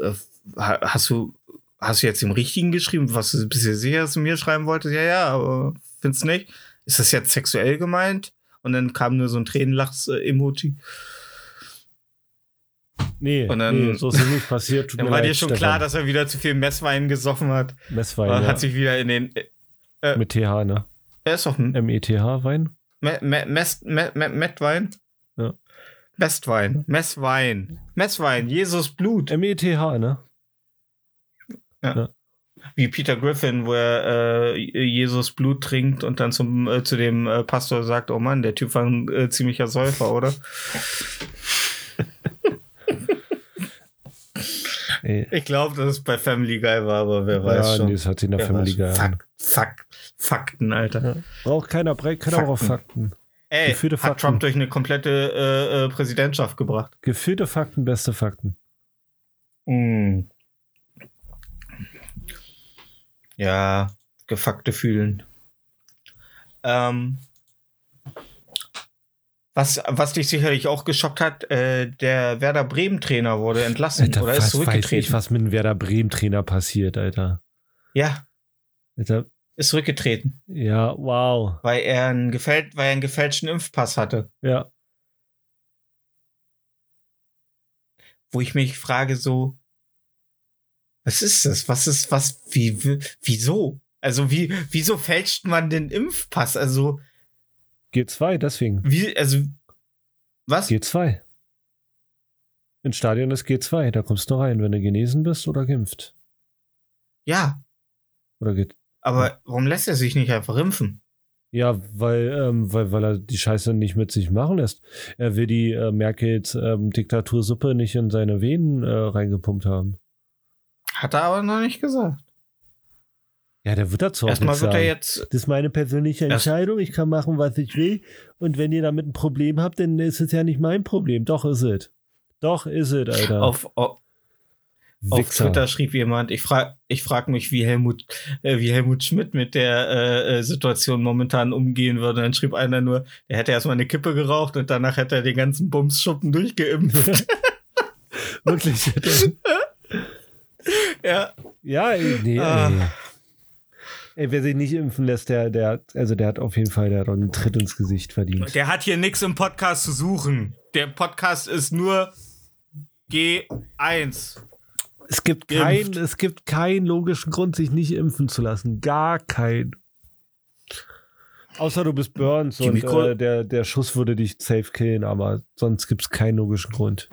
äh, äh, hast du, hast du jetzt dem Richtigen geschrieben, was du bisher sicher, dass du mir schreiben wolltest? Ja, ja, aber findest nicht? Ist das jetzt sexuell gemeint? Und dann kam nur so ein Tränenlachs-Emoji. Nee, Und dann- nee, so ist es nicht passiert. Tut Dann war leid, dir schon Stefan. klar, dass er wieder zu viel Messwein gesoffen hat. Messwein, Und ja. hat sich wieder in den. Äh, Mit TH, ne? er ist doch ein M-E-T-H-Wein? Me Me Mest Me Me Mettwein? Ja. Mestwein. Messwein. Messwein. Jesus Blut. M-E-T-H, ne? Wie Peter Griffin, wo er äh, Jesus Blut trinkt und dann zum, äh, zu dem äh, Pastor sagt: Oh Mann, der Typ war ein äh, ziemlicher Säufer, oder? Ey. Ich glaube, dass es bei Family Guy war, aber wer weiß Ja, schon. nee, das hat sie in der Wer Family. Guy. Fak Fak Fakten, Alter. Braucht keiner, braucht keiner auch Fakten. Fakten. Ey, Gefühlte hat Fakten. Trump durch eine komplette äh, äh, Präsidentschaft gebracht. Gefühlte Fakten, beste Fakten. Mm. Ja, gefuckte fühlen. Ähm, was, was dich sicherlich auch geschockt hat, äh, der Werder Bremen Trainer wurde entlassen Alter, oder ist was weiß zurückgetreten. ich, was mit dem Werder Bremen Trainer passiert, Alter. Ja, Alter. ist zurückgetreten, Ja, wow. weil er einen, gefällt, weil er einen gefälschten Impfpass hatte. Ja. Wo ich mich frage so, was ist das? Was ist, was, wie wieso? Also wie, wieso fälscht man den Impfpass? Also, G2, deswegen. wie, also, was? G2. Ins Stadion ist G2, da kommst du rein, wenn du genesen bist oder geimpft. Ja, Oder geht. aber warum lässt er sich nicht einfach impfen? Ja, weil, ähm, weil, weil er die Scheiße nicht mit sich machen lässt. Er will die äh, Merkels ähm, Diktatursuppe nicht in seine Venen äh, reingepumpt haben. Hat er aber noch nicht gesagt. Ja, der wird dazu Erstmal wird er jetzt, Das ist meine persönliche Entscheidung. Ich kann machen, was ich will. Und wenn ihr damit ein Problem habt, dann ist es ja nicht mein Problem. Doch ist es. Doch ist es, Alter. auf, auf, auf. Twitter schrieb jemand, ich frage ich frag mich, wie Helmut, äh, wie Helmut Schmidt mit der äh, äh, Situation momentan umgehen würde. Dann schrieb einer nur, er hätte erstmal eine Kippe geraucht und danach hätte er den ganzen Bumsschuppen durchgeimpft. [laughs] Wirklich. [laughs] ja. ja, nee, Ah. ey. Ey, wer sich nicht impfen lässt, der, der, hat- also der hat auf jeden Fall der einen Tritt ins Gesicht verdient. Der hat hier nichts im Podcast zu suchen. Der Podcast ist nur G1. Es gibt kein, es gibt keinen logischen Grund, sich nicht impfen zu lassen. Gar keinen. Außer du bist Burns und äh, der, der Schuss würde dich safe killen, aber sonst gibt es keinen logischen Grund.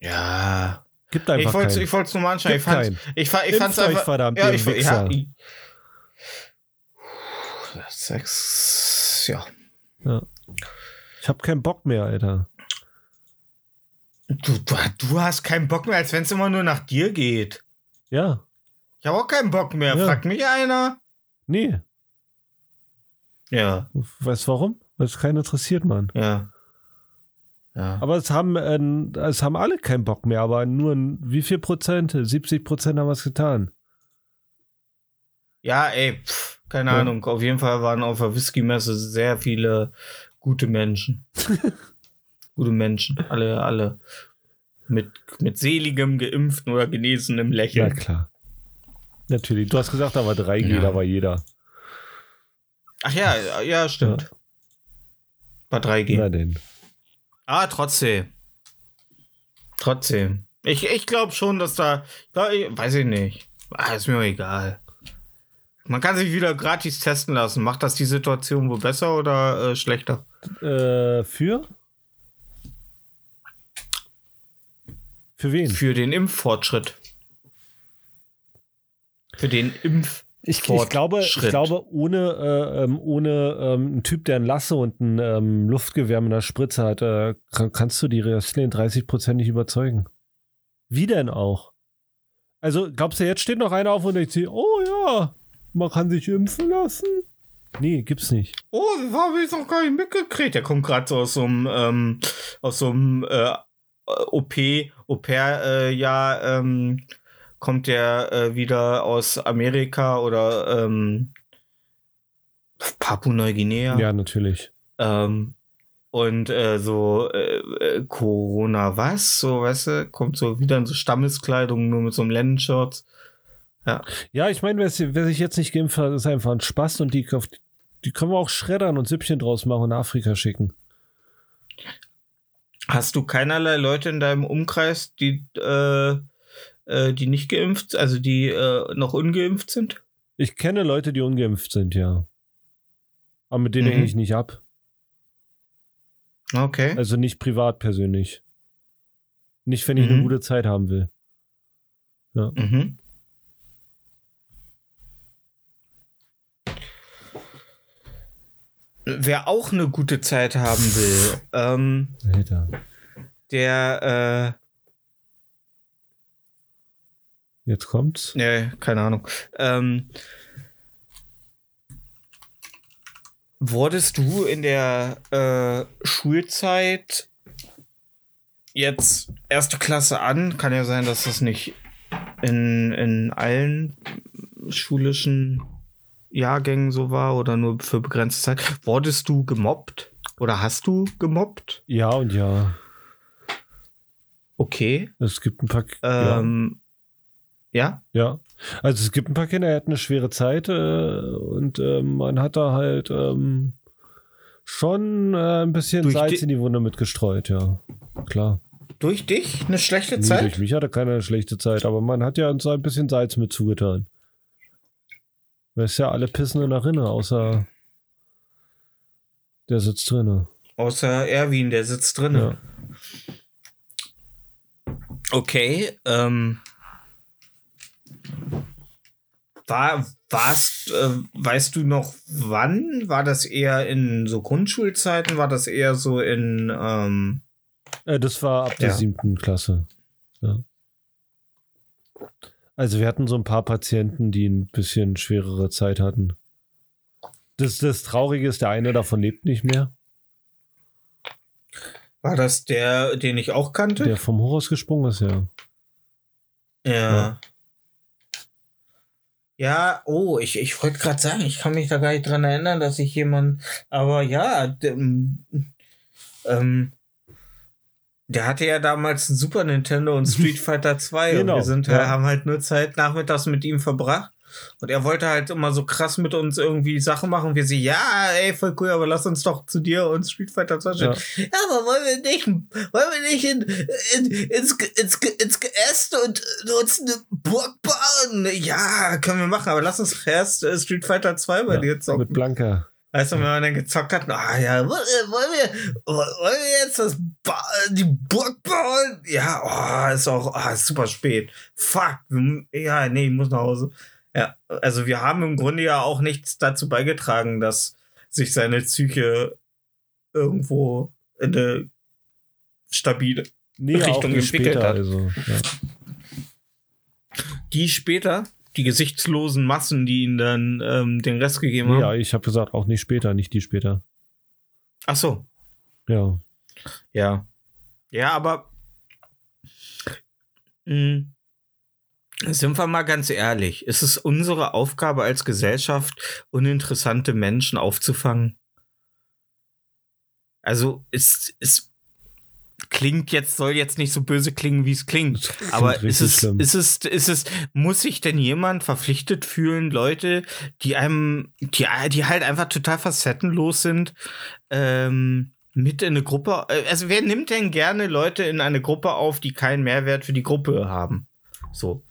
Ja. Gibt einfach Ich wollte ich wollte es nur mal anschauen. Ich Gibt fand keinen. ich, fand- ich fand's euch, einfach verdammt, ja, ich, Wichser. ja, Sex, ja. Ich hab keinen Bock mehr, Alter. Du, du, du hast keinen Bock mehr, als wenn es immer nur nach dir geht. Ja. Ich habe auch keinen Bock mehr. Ja. Fragt mich einer. Nee. Ja, Weißt du warum? Weil es keinen interessiert, Mann. ja. Ja. Aber es haben, äh, es haben alle keinen Bock mehr, aber nur wie viel Prozent? 70 Prozent haben was getan. Ja, ey, pff, keine Ja. Ahnung. Auf jeden Fall waren auf der Whisky-Messe sehr viele gute Menschen. [laughs] gute Menschen. Alle, alle. Mit, mit seligem, geimpften oder genesenem Ja, Lächeln. klar. Natürlich. Du hast gesagt, da war 3G, Ja. da war jeder. Ach ja, ja, ja, stimmt. Bei 3G. Na denn. Ah, trotzdem. Trotzdem. Ich, ich glaube schon, dass da, weiß ich nicht. Ah, ist mir egal. Man kann sich wieder gratis testen lassen. Macht das die Situation wohl besser oder äh, schlechter? Äh, für? Für wen? Für den Impffortschritt. Für den Impf. Ich, ich, glaube, ich glaube, ohne, äh, ähm, ohne ähm, einen Typ, der ein Lasso und ein ähm, Luftgewehr mit einer Spritze hat, äh, kann, kannst du die Wrestling 30% nicht überzeugen. Wie denn auch? Also, glaubst du, jetzt steht noch einer auf und denkt sich, oh ja, man kann sich impfen lassen? Nee, gibt's nicht. Oh, das habe ich noch gar nicht mitgekriegt. Der kommt gerade so aus so einem, ähm, aus so einem äh, OP, Au-pair-Jahr, äh, ähm, kommt der äh, wieder aus Amerika oder ähm, Papua-Neuguinea. Ja, natürlich. Ähm, und äh, so äh, äh, Corona was, so weißt du, kommt so wieder in so Stammeskleidung, nur mit so einem Lendenshirts. Ja. ja, ich meine, wer, wer, sich jetzt nicht geimpft hat, ist einfach ein Spaß und die, die können wir auch schreddern und Süppchen draus machen und nach Afrika schicken. Hast du keinerlei Leute in deinem Umkreis, die, äh, äh, die nicht geimpft, also die äh, noch ungeimpft sind? Ich kenne Leute, die ungeimpft sind, ja. Aber mit denen mhm. hänge ich nicht ab. Okay. Also nicht privat persönlich. Nicht, wenn ich mhm. eine gute Zeit haben will. Ja. Mhm. Wer auch eine gute Zeit haben will, ähm, der, äh, Jetzt kommt's. Nee, keine Ahnung. Ähm, Wurdest du in der äh, Schulzeit jetzt erste Klasse an? Kann ja sein, dass das nicht in, in allen schulischen Jahrgängen so war oder nur für begrenzte Zeit. Wurdest du gemobbt? Oder hast du gemobbt? Ja und ja. Okay. Es gibt ein paar. Ähm, ja. Ja. Ja. Also es gibt ein paar Kinder, die hatten eine schwere Zeit äh, und äh, man hat da halt ähm, schon äh, ein bisschen durch Salz in die Wunde mitgestreut, ja. Klar. Durch dich eine schlechte nee, Zeit? Durch mich hatte keiner eine schlechte Zeit, aber man hat ja uns ein bisschen Salz mit zugetan. Weißt ja, alle pissen in der Rinne, außer der sitzt drinne. Außer Erwin, der sitzt drinne. Ja. Okay, ähm, war, warst, äh, weißt du noch wann? War das eher in so Grundschulzeiten? War das eher so in, ähm, äh, Das war ab der ja. siebten Klasse. Ja. Also wir hatten so ein paar Patienten, die ein bisschen schwerere Zeit hatten. Das, das Traurige ist, der eine davon lebt nicht mehr. War das der, den ich auch kannte? Der vom Horus gesprungen ist, ja. Ja. ja. Ja, oh, ich, ich wollte gerade sagen, ich kann mich da gar nicht dran erinnern, dass ich jemand, aber ja, ähm, ähm, der hatte ja damals ein Super Nintendo und Street [laughs] Fighter 2 genau, und wir sind, ja. haben halt nur Zeit nachmittags mit ihm verbracht. Und er wollte halt immer so krass mit uns irgendwie Sachen machen. Wir sie, ja, ey, voll cool, aber lass uns doch zu dir und Street Fighter 2 ja. ja, aber wollen wir nicht, wollen wir nicht in, in, ins, ins, ins Geäst und uns eine Burg bauen? Ja, können wir machen, aber lass uns erst äh, Street Fighter 2 bei ja, dir zocken. Mit Blanka. Weißt du, wenn man dann gezockt hat, ah ja, wollen wir, wollen wir jetzt das ba die Burg bauen? Ja, oh, ist auch oh, ist super spät. Fuck. Ja, nee, ich muss nach Hause. Ja, also wir haben im Grunde ja auch nichts dazu beigetragen, dass sich seine Psyche irgendwo in eine stabile nee, Richtung entwickelt hat. Also, ja. Die später, die gesichtslosen Massen, die ihn dann ähm, den Rest gegeben haben. Ja, ich habe gesagt, auch nicht später, nicht die später. Ach so. Ja. Ja. Ja, aber mh, hm, sind wir mal ganz ehrlich, ist es unsere Aufgabe als Gesellschaft, uninteressante Menschen aufzufangen? Also, es, es klingt jetzt, soll jetzt nicht so böse klingen, wie es klingt. Aber ist es, ist es, ist es, muss sich denn jemand verpflichtet fühlen, Leute, die einem, die, die halt einfach total facettenlos sind, ähm, mit in eine Gruppe. äh, Also wer nimmt denn gerne Leute in eine Gruppe auf, die keinen Mehrwert für die Gruppe haben? So.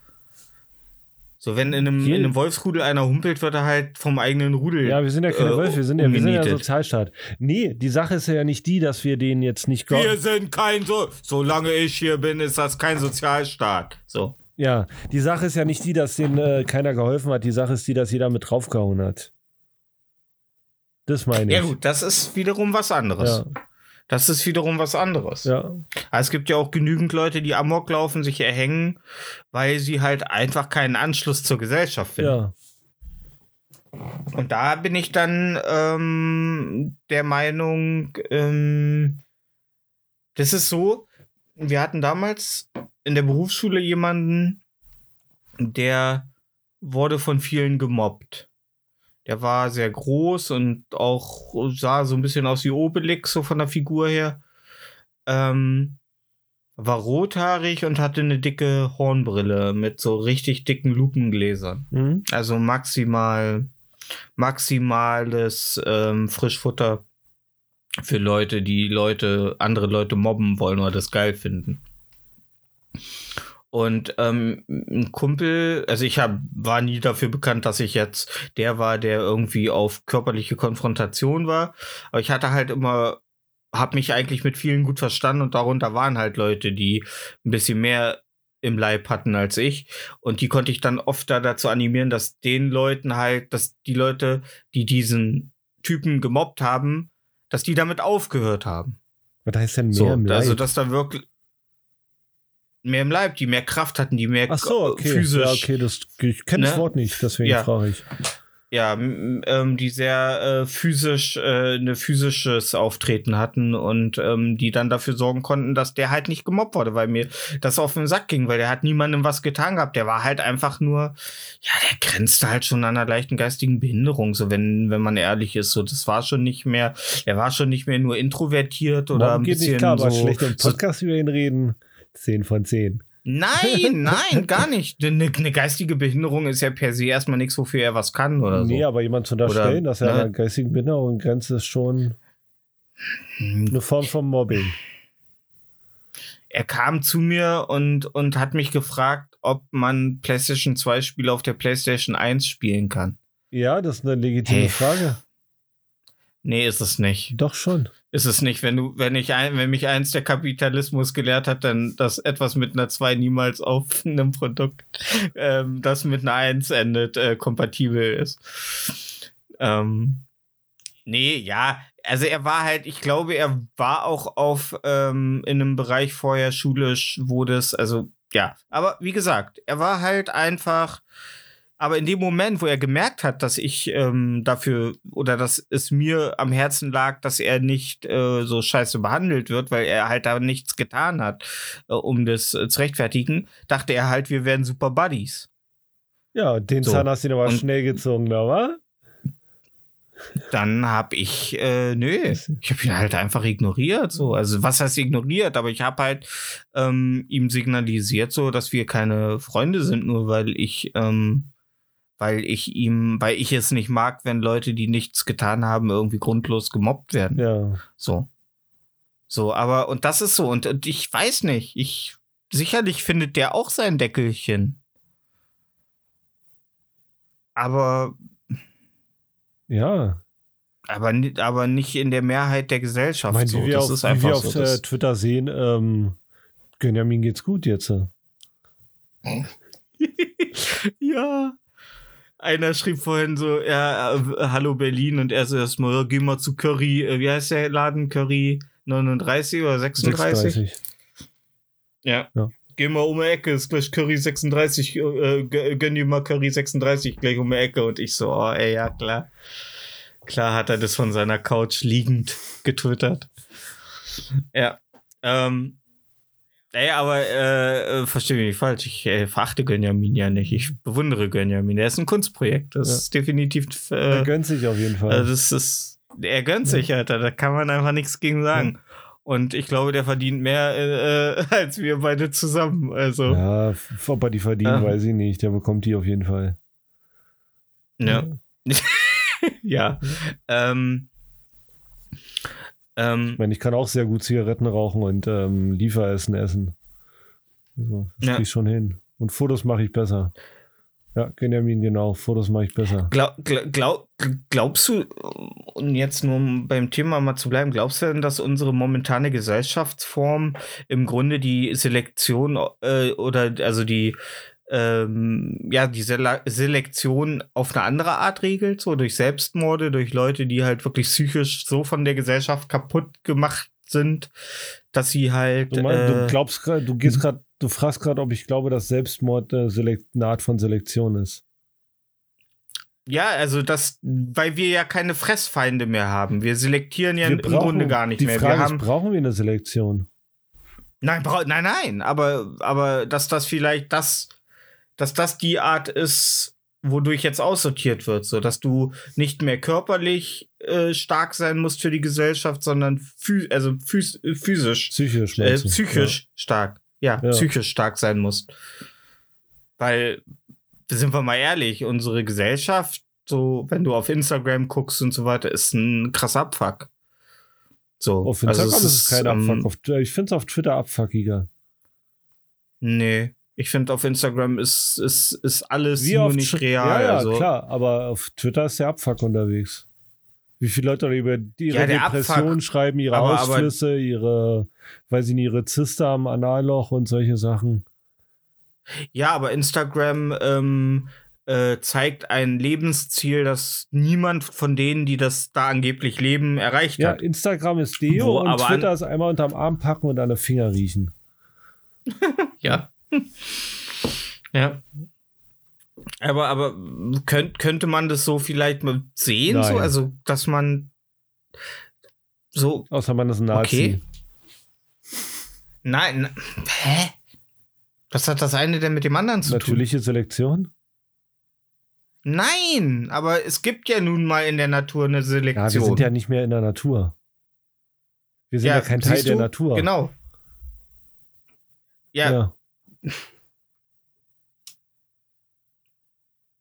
So, wenn in einem, Hier- in einem Wolfsrudel einer humpelt, wird er halt vom eigenen Rudel. Ja, wir sind ja keine äh, Wölfe, wir sind ja, wir sind ja. Sozialstaat. Nee, die Sache ist ja nicht die, dass wir denen jetzt nicht Wir sind kein so. Solange ich hier bin, ist das kein Sozialstaat. So. Ja, die Sache ist ja nicht die, dass denen äh, keiner geholfen hat. Die Sache ist die, dass jeder mit draufgehauen hat. Das meine ich. Ja, gut, das ist wiederum was anderes. Ja, Das ist wiederum was anderes. ja. Aber Es gibt ja auch genügend Leute, die Amok laufen, sich erhängen, weil sie halt einfach keinen Anschluss zur Gesellschaft finden. ja. Und da bin ich dann ähm, der Meinung, ähm, das ist so, wir hatten damals in der Berufsschule jemanden, der wurde von vielen gemobbt. Der war sehr groß und auch sah so ein bisschen aus wie Obelix, so von der Figur her. Ähm, war rothaarig und hatte eine dicke Hornbrille mit so richtig dicken Lupengläsern. Hm? Also maximal, maximales ähm, Frischfutter für Leute, die Leute, andere Leute mobben wollen oder das geil finden. Und ähm, ein Kumpel, also ich hab, war nie dafür bekannt, dass ich jetzt der war, der irgendwie auf körperliche Konfrontation war. Aber ich hatte halt immer, hab mich eigentlich mit vielen gut verstanden und darunter waren halt Leute, die ein bisschen mehr im Leib hatten als ich. Und die konnte ich dann oft da dazu animieren, dass den Leuten halt, dass die Leute, die diesen Typen gemobbt haben, dass die damit aufgehört haben. Was heißt denn mehr So, also dass da wirklich mehr im Leib, die mehr Kraft hatten, die mehr Ach so, okay. physisch, Ja, okay, das, ich kenne das Ne? Wort nicht, deswegen Ja. frage ich. ja, ähm, die sehr äh, physisch, äh, eine physisches Auftreten hatten und ähm, die dann dafür sorgen konnten, dass der halt nicht gemobbt wurde, weil mir das auf den Sack ging, weil der hat niemandem was getan gehabt. Der war halt einfach nur, ja, der grenzte halt schon an einer leichten geistigen Behinderung, so wenn, wenn man ehrlich ist. So, das war schon nicht mehr, er war schon nicht mehr nur introvertiert oder Morgen ein geht bisschen nicht klar, aber so, schlecht im so Podcast über ihn reden. 10 von 10. Nein, [laughs] nein, gar nicht. Eine, eine geistige Behinderung ist ja per se erstmal nichts, wofür er was kann oder nee, so. aber jemand zu unterstellen, Oder, dass er ne? einer geistigen Behinderung grenzt, ist schon eine Form von Mobbing. Er kam zu mir und, und hat mich gefragt, ob man PlayStation 2 Spiele auf der PlayStation 1 spielen kann. Ja, das ist eine legitime Hey. Frage. Nee, ist es nicht. Doch schon. Ist es nicht. Wenn du, wenn ich ein, wenn mich eins der Kapitalismus gelehrt hat, dann, dass etwas mit einer 2 niemals auf einem Produkt, ähm, das mit einer 1 endet, äh, kompatibel ist. Ähm, nee, ja. Also er war halt, ich glaube, er war auch auf ähm, in einem Bereich vorher schulisch, wo das, also ja. Aber wie gesagt, er war halt einfach. Aber in dem Moment, wo er gemerkt hat, dass ich ähm, dafür oder dass es mir am Herzen lag, dass er nicht äh, so scheiße behandelt wird, weil er halt da nichts getan hat, äh, um das äh, zu rechtfertigen, dachte er halt, wir wären super Buddies. Ja, den So. Zahn hast du ihn aber schnell gezogen, da war? Dann hab ich, äh, nö, ich habe ihn halt einfach ignoriert. So, also was heißt ignoriert? Aber ich habe halt ähm, ihm signalisiert, so, dass wir keine Freunde sind, nur weil ich, ähm, weil ich ihm, weil ich es nicht mag, wenn Leute, die nichts getan haben, irgendwie grundlos gemobbt werden. Ja. So. So, aber, und das ist so, und, und ich weiß nicht, ich, sicherlich findet der auch sein Deckelchen. Aber, Ja. aber, aber nicht in der Mehrheit der Ich Gesellschaft. meine, so. wie wir das auf, ist wie einfach wir auf so. äh, Das, Twitter sehen, ähm, Gönjamin geht's gut jetzt. äh. [laughs] [laughs] ja. Einer schrieb vorhin so, ja, äh, hallo Berlin, und er so erstmal, ja, geh mal zu Curry, äh, wie heißt der Laden? Curry 39 oder 36? 36. Ja. Ja. Geh mal um die Ecke, ist gleich Curry 36, äh, gö- gönn dir mal Curry 36 gleich um die Ecke. Und ich so, oh, ey, ja, klar. Klar hat er das von seiner Couch liegend getwittert. Ja. Ähm, ey, aber äh, äh, verstehe mich nicht falsch. Ich äh, verachte Gönjamin ja nicht. Ich bewundere Gönjamin. Er ist ein Kunstprojekt. Das Ja. ist definitiv. Er Äh, gönnt sich auf jeden Fall. also das ist, er gönnt sich, Alter. Da kann man einfach nichts gegen sagen. Und ich glaube, der verdient mehr äh, [laughs] als wir beide zusammen. Also, ja. ja, ob er die verdient, Ja. weiß ich nicht. Der bekommt die auf jeden Fall. Ja. [laughs] Ähm, Ähm, Ich meine, ich kann auch sehr gut Zigaretten rauchen und ähm, Lieferessen essen. Also, das Ja. krieg ich schon hin. Und Fotos mache ich besser. Ja, Benjamin, genau. Fotos mache ich besser. glaub, glaub, glaubst du, und jetzt nur um beim Thema mal zu bleiben, glaubst du denn, dass unsere momentane Gesellschaftsform im Grunde die Selektion äh, oder also die ähm, ja, die Sele Selektion auf eine andere Art regelt, so durch Selbstmorde, durch Leute, die halt wirklich psychisch so von der Gesellschaft kaputt gemacht sind, dass sie halt Du, mein, äh, du glaubst gerade, du gehst gerade, du fragst gerade, ob ich glaube, dass Selbstmord eine, Selek eine Art von Selektion ist. Ja, also das, weil wir ja keine Fressfeinde mehr haben. Wir selektieren ja Wir im Grunde gar nicht die mehr. Frage wir ist, haben, brauchen wir eine Selektion? nein, nein, nein, aber, aber dass das vielleicht das, dass das die Art ist, wodurch jetzt aussortiert wird, so dass du nicht mehr körperlich äh, stark sein musst für die Gesellschaft, sondern phys also phys physisch, Psychisch, äh, psychisch stark. Ja, Ja. psychisch stark sein musst. Weil, sind wir mal ehrlich, unsere Gesellschaft, so, wenn du auf Instagram guckst und so weiter, ist ein krasser Abfuck. So, Auf Instagram also ist es kein ähm, Abfuck. Auf, ich finde es auf Twitter abfuckiger. Nee, ich finde auf Instagram ist, ist, ist alles Wie nur auf nicht real. Ja, ja, also, klar. Aber auf Twitter ist der Abfuck unterwegs. Wie viele Leute über ihre Ja, der Depression Abfuck. schreiben, ihre Aber- aber- Ausflüsse, ihre, weiß ich nicht, ihre Zyste am Analloch und solche Sachen. Ja, aber Instagram ähm, äh, zeigt ein Lebensziel, das niemand von denen, die das da angeblich leben, erreicht Ja, hat. Instagram ist Deo Wo, und aber Twitter ist einmal unterm Arm packen und an den Finger riechen. [laughs] Ja. [laughs] ja. Aber, aber könnt, könnte man das so vielleicht mal sehen? So? Also, dass man so. Außer man ist ein Nazi. Okay. Nein. Hä? Was hat das eine denn mit dem anderen zu tun? Natürliche Selektion? Nein, aber es gibt ja nun mal in der Natur eine Ja, Selektion. wir sind ja nicht mehr in der Natur. Wir sind ja, kein Teil siehst der du? Natur. Genau. Ja, Ja.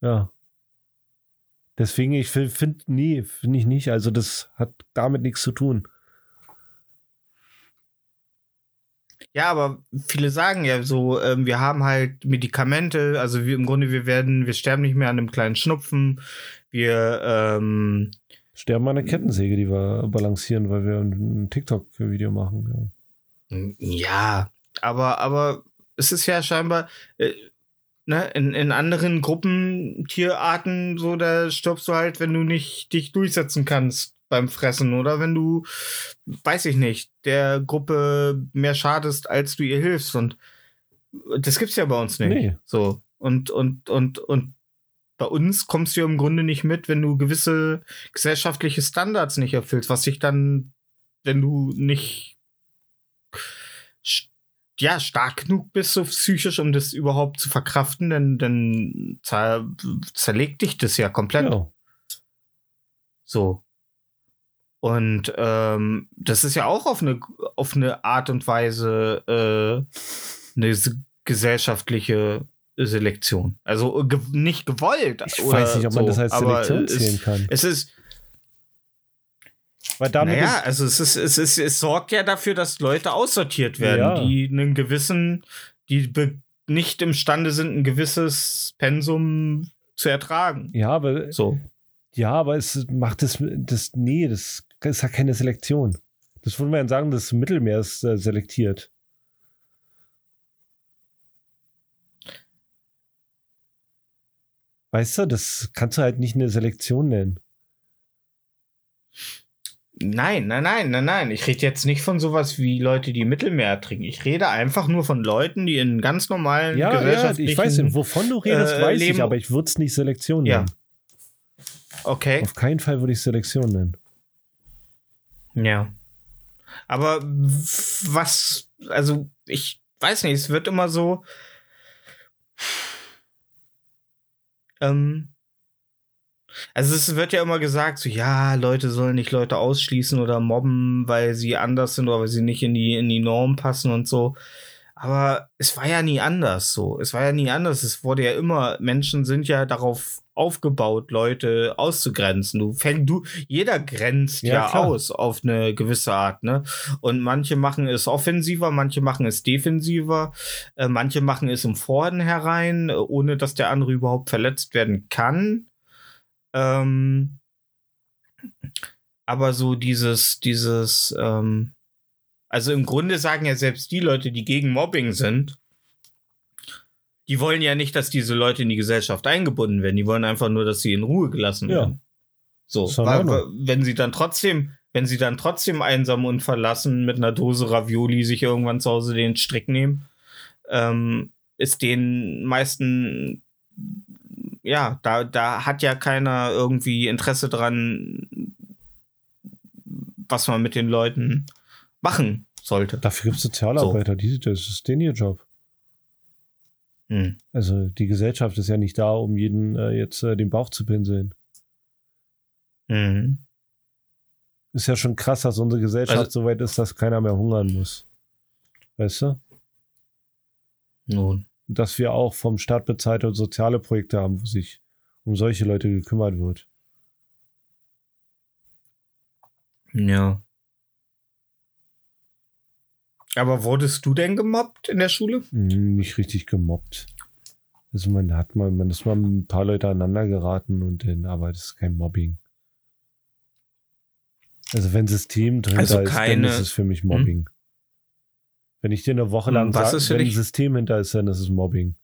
Ja. Deswegen, ich finde, nee, finde ich nicht. Also, das hat damit nichts zu tun. Ja, aber viele sagen ja so, ähm, wir haben halt Medikamente, also wir, im Grunde, wir werden, wir sterben nicht mehr an einem kleinen Schnupfen. Wir, ähm, Sterben an der Kettensäge, die wir balancieren, weil wir ein, ein TikTok-Video machen. ja, aber, aber es ist ja scheinbar, äh, ne, in, in anderen Gruppen, Tierarten, so, da stirbst du halt, wenn du nicht dich durchsetzen kannst beim Fressen oder wenn du, weiß ich nicht, der Gruppe mehr schadest, als du ihr hilfst und das gibt's ja bei uns nicht. Nee. So. Und, und, und, und bei uns kommst du ja im Grunde nicht mit, wenn du gewisse gesellschaftliche Standards nicht erfüllst, was sich dann, wenn du nicht ja, stark genug bist, so psychisch, um das überhaupt zu verkraften, dann, dann zer zerlegt dich das ja komplett. Ja. So. Und ähm, das ist ja auch auf eine, auf eine Art und Weise äh, eine gesellschaftliche Selektion. Also äh, ge nicht gewollt. Ich weiß nicht, ob man so, das als Selektion zählen kann. Es ist, Weil damit naja, also es ist, es ist, es sorgt ja dafür, dass Leute aussortiert werden, Ja. die einen gewissen, die nicht imstande sind, ein gewisses Pensum zu ertragen. ja, aber, So. ja, aber es macht das, das, nee, das ist ja keine Selektion. Das würde man ja sagen, das Mittelmeer ist äh, selektiert. Weißt du, das kannst du halt nicht eine Selektion nennen. Nein, nein, nein, nein, nein. Ich rede jetzt nicht von sowas wie Leute, die Mittelmeer trinken. Ich rede einfach nur von Leuten, die in ganz normalen Ja, ja, gesellschaftlichen... ich weiß nicht, wovon du redest, äh, weiß ich, Leben- aber ich würde es nicht Selektion Ja. nennen. Okay. Auf keinen Fall würde ich Selektion nennen. Ja. Aber was, also ich weiß nicht, es wird immer so. Ähm, also es wird ja immer gesagt, so ja, Leute sollen nicht Leute ausschließen oder mobben, weil sie anders sind oder weil sie nicht in die, in die Norm passen und so. Aber es war ja nie anders so. Es war ja nie anders. Es wurde ja immer, Menschen sind ja darauf aufgebaut, Leute auszugrenzen. Du fängst, du, jeder grenzt ja, Ja, aus auf eine gewisse Art, ne? Und manche machen es offensiver, manche machen es defensiver, äh, manche machen es im Vornherein, äh, ohne dass der andere überhaupt verletzt werden kann. Ähm, aber so dieses, dieses, ähm, also im Grunde sagen ja selbst die Leute, die gegen Mobbing sind, die wollen ja nicht, dass diese Leute in die Gesellschaft eingebunden werden. Die wollen einfach nur, dass sie in Ruhe gelassen Ja. werden. So, weil, Ordnung. weil- wenn sie dann trotzdem, wenn sie dann trotzdem einsam und verlassen mit einer Dose Ravioli sich irgendwann zu Hause den Strick nehmen, ähm, ist den meisten, ja, da, da hat ja keiner irgendwie Interesse dran, was man mit den Leuten machen sollte. Dafür gibt es Sozialarbeiter, die, das ist denen ihr Job. Hm. Also die Gesellschaft ist ja nicht da, um jeden äh, jetzt äh, den Bauch zu pinseln. Mhm. Ist ja schon krass, dass unsere Gesellschaft Also- so weit ist, dass keiner mehr hungern muss. Weißt du? Nun. Und dass wir auch vom Staat bezahlte soziale Projekte haben, wo sich um solche Leute gekümmert wird. Ja. Aber wurdest du denn gemobbt in der Schule? Hm, Nicht richtig gemobbt. Also man hat mal, man ist mal mit ein paar Leute aneinander geraten und dann, aber das ist kein Mobbing. Also wenn System drin Also ist, dann ist es für mich Mobbing. Wenn ich dir eine Woche Hm, lang was sag, ist für wenn ein? System hinter ist, dann ist es Mobbing.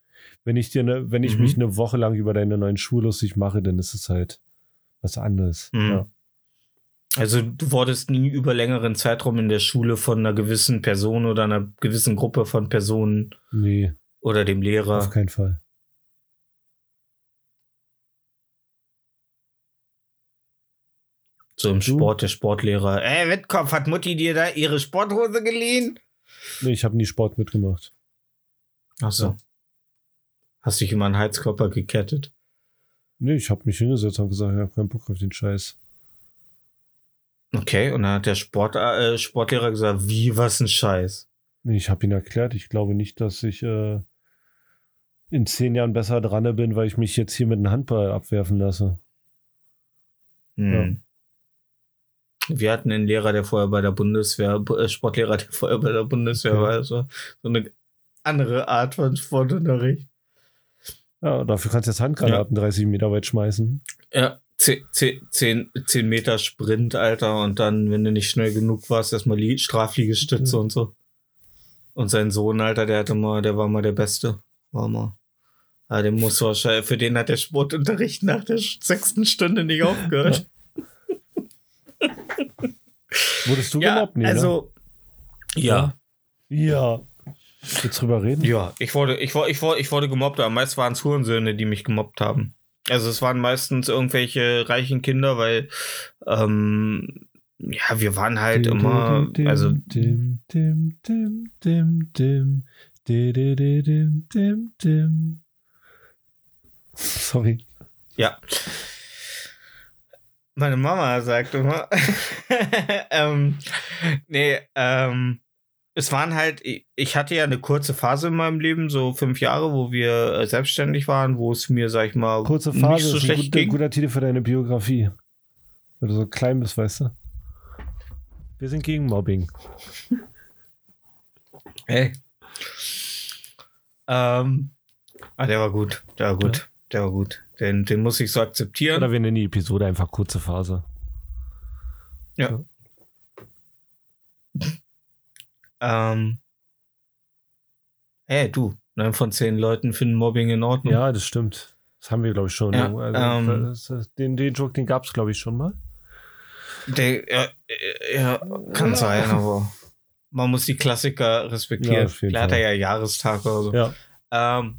Wenn ich dir eine, wenn ich Mhm. mich eine Woche lang über deine neuen Schuhe lustig mache, dann ist es halt was anderes. Mhm. Ja. Also du wurdest nie über längeren Zeitraum in der Schule von einer gewissen Person oder einer gewissen Gruppe von Personen Nee, oder dem auf Lehrer. keinen Fall. So im? Sport, der Sportlehrer. Ey, Wettkopf, hat Mutti dir da ihre Sporthose geliehen? Nee, ich habe nie Sport mitgemacht. Ach so. Ja. Hast dich immer an Heizkörper gekettet. Nee, ich habe mich hingesetzt und gesagt, ich habe keinen Bock auf den Scheiß. Okay, und dann hat der Sport, äh, Sportlehrer gesagt, wie, was ein Scheiß. Nee, ich habe ihn erklärt. Ich glaube nicht, dass ich äh, in zehn Jahren besser dran bin, weil ich mich jetzt hier mit einem Handball abwerfen lasse. Hm. Wir hatten einen Lehrer, der vorher bei der Bundeswehr, äh, Sportlehrer, der vorher bei der Bundeswehr Okay. war. Also so eine andere Art von Sportunterricht. Ja, dafür kannst du jetzt Handgranaten 30 Meter weit schmeißen. Ja, 10, 10, 10 Meter Sprint, Alter, und dann, wenn du nicht schnell genug warst, erstmal Lie- Strafliegestütze Mhm. und so. Und sein Sohn, Alter, der hatte mal, der war mal der Beste. War mal. Ja, den muss wahrscheinlich, für den hat der Sportunterricht nach der sechsten Stunde nicht aufgehört. Wurdest du ja, gemobbt? Nee, also, ja. Ne? Ja. Willst drüber reden? Ja, ich wurde, ich, wurde, ich, wurde, ich wurde gemobbt, aber meist waren es Hurensöhne, die mich gemobbt haben. Also es waren meistens irgendwelche reichen Kinder, weil ähm, ja, wir waren halt Dim, immer, dim, dim, also Dim, dim, dim, dim, dim. Di, di, di, dim, dim, dim. Sorry. ja. Meine Mama sagt immer, [laughs] ähm, nee, ähm, es waren halt, ich- hatte ja eine kurze Phase in meinem Leben, so fünf Jahre, wo wir äh, selbstständig waren, wo es mir, sag ich mal, Kurze nicht Phase so ist ein schlecht guter, ging. guter Titel für deine Biografie. Wenn du so klein bist, weißt du. Wir sind gegen Mobbing. [laughs] Hey. Ähm, ah, der war gut, der war gut, der war gut. Den, den muss ich so akzeptieren. Oder wir nennen die Episode einfach kurze Phase. Ja. Ähm, hey, du, neun von zehn Leuten finden Mobbing in Ordnung. Ja, das stimmt. Das haben wir, glaube ich, schon. Ja, Also, ähm, den, den Joke, den gab es, glaube ich, schon mal. Der, ja, ja, kann sein, aber [laughs] man muss die Klassiker Ja, respektieren. jeden Vielleicht hat er ja Jahrestag oder so. Ja. Ähm,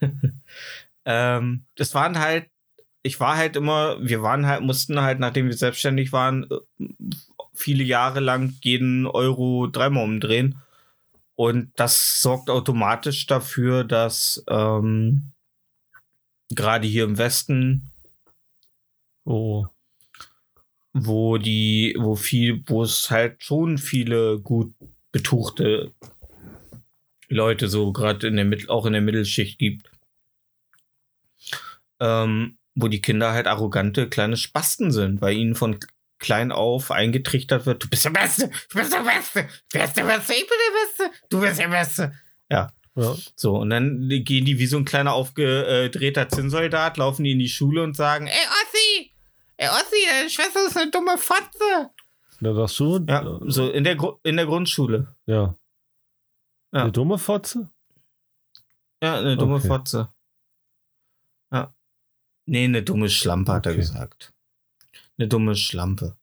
[laughs] ähm, das waren halt, ich war halt immer, wir waren halt, mussten halt, nachdem wir selbstständig waren, äh, viele Jahre lang jeden Euro dreimal umdrehen. Und das sorgt automatisch dafür, dass ähm, gerade hier im Westen, Oh. wo die, wo viel, wo es halt schon viele gut betuchte Leute so gerade in der Mittel, auch in der Mittelschicht gibt. Ähm, wo die Kinder halt arrogante kleine Spasten sind, weil ihnen von klein auf eingetrichtert wird, du bist der Beste, du bist der Beste, du bist der Beste, ich bin der Beste, du bist der Beste. Ja, Ja. so, und dann gehen die wie so ein kleiner aufgedrehter Zinnsoldat, laufen die in die Schule und sagen, ey Ossi, ey Ossi, deine Schwester ist eine dumme Fotze. Da sagst du, Ja, so in der, Gru in der Grundschule. ja. Ja. Eine dumme Fotze? Ja, eine dumme Okay. Fotze. Nee, eine dumme Schlampe, hat er Okay. gesagt. Eine dumme Schlampe.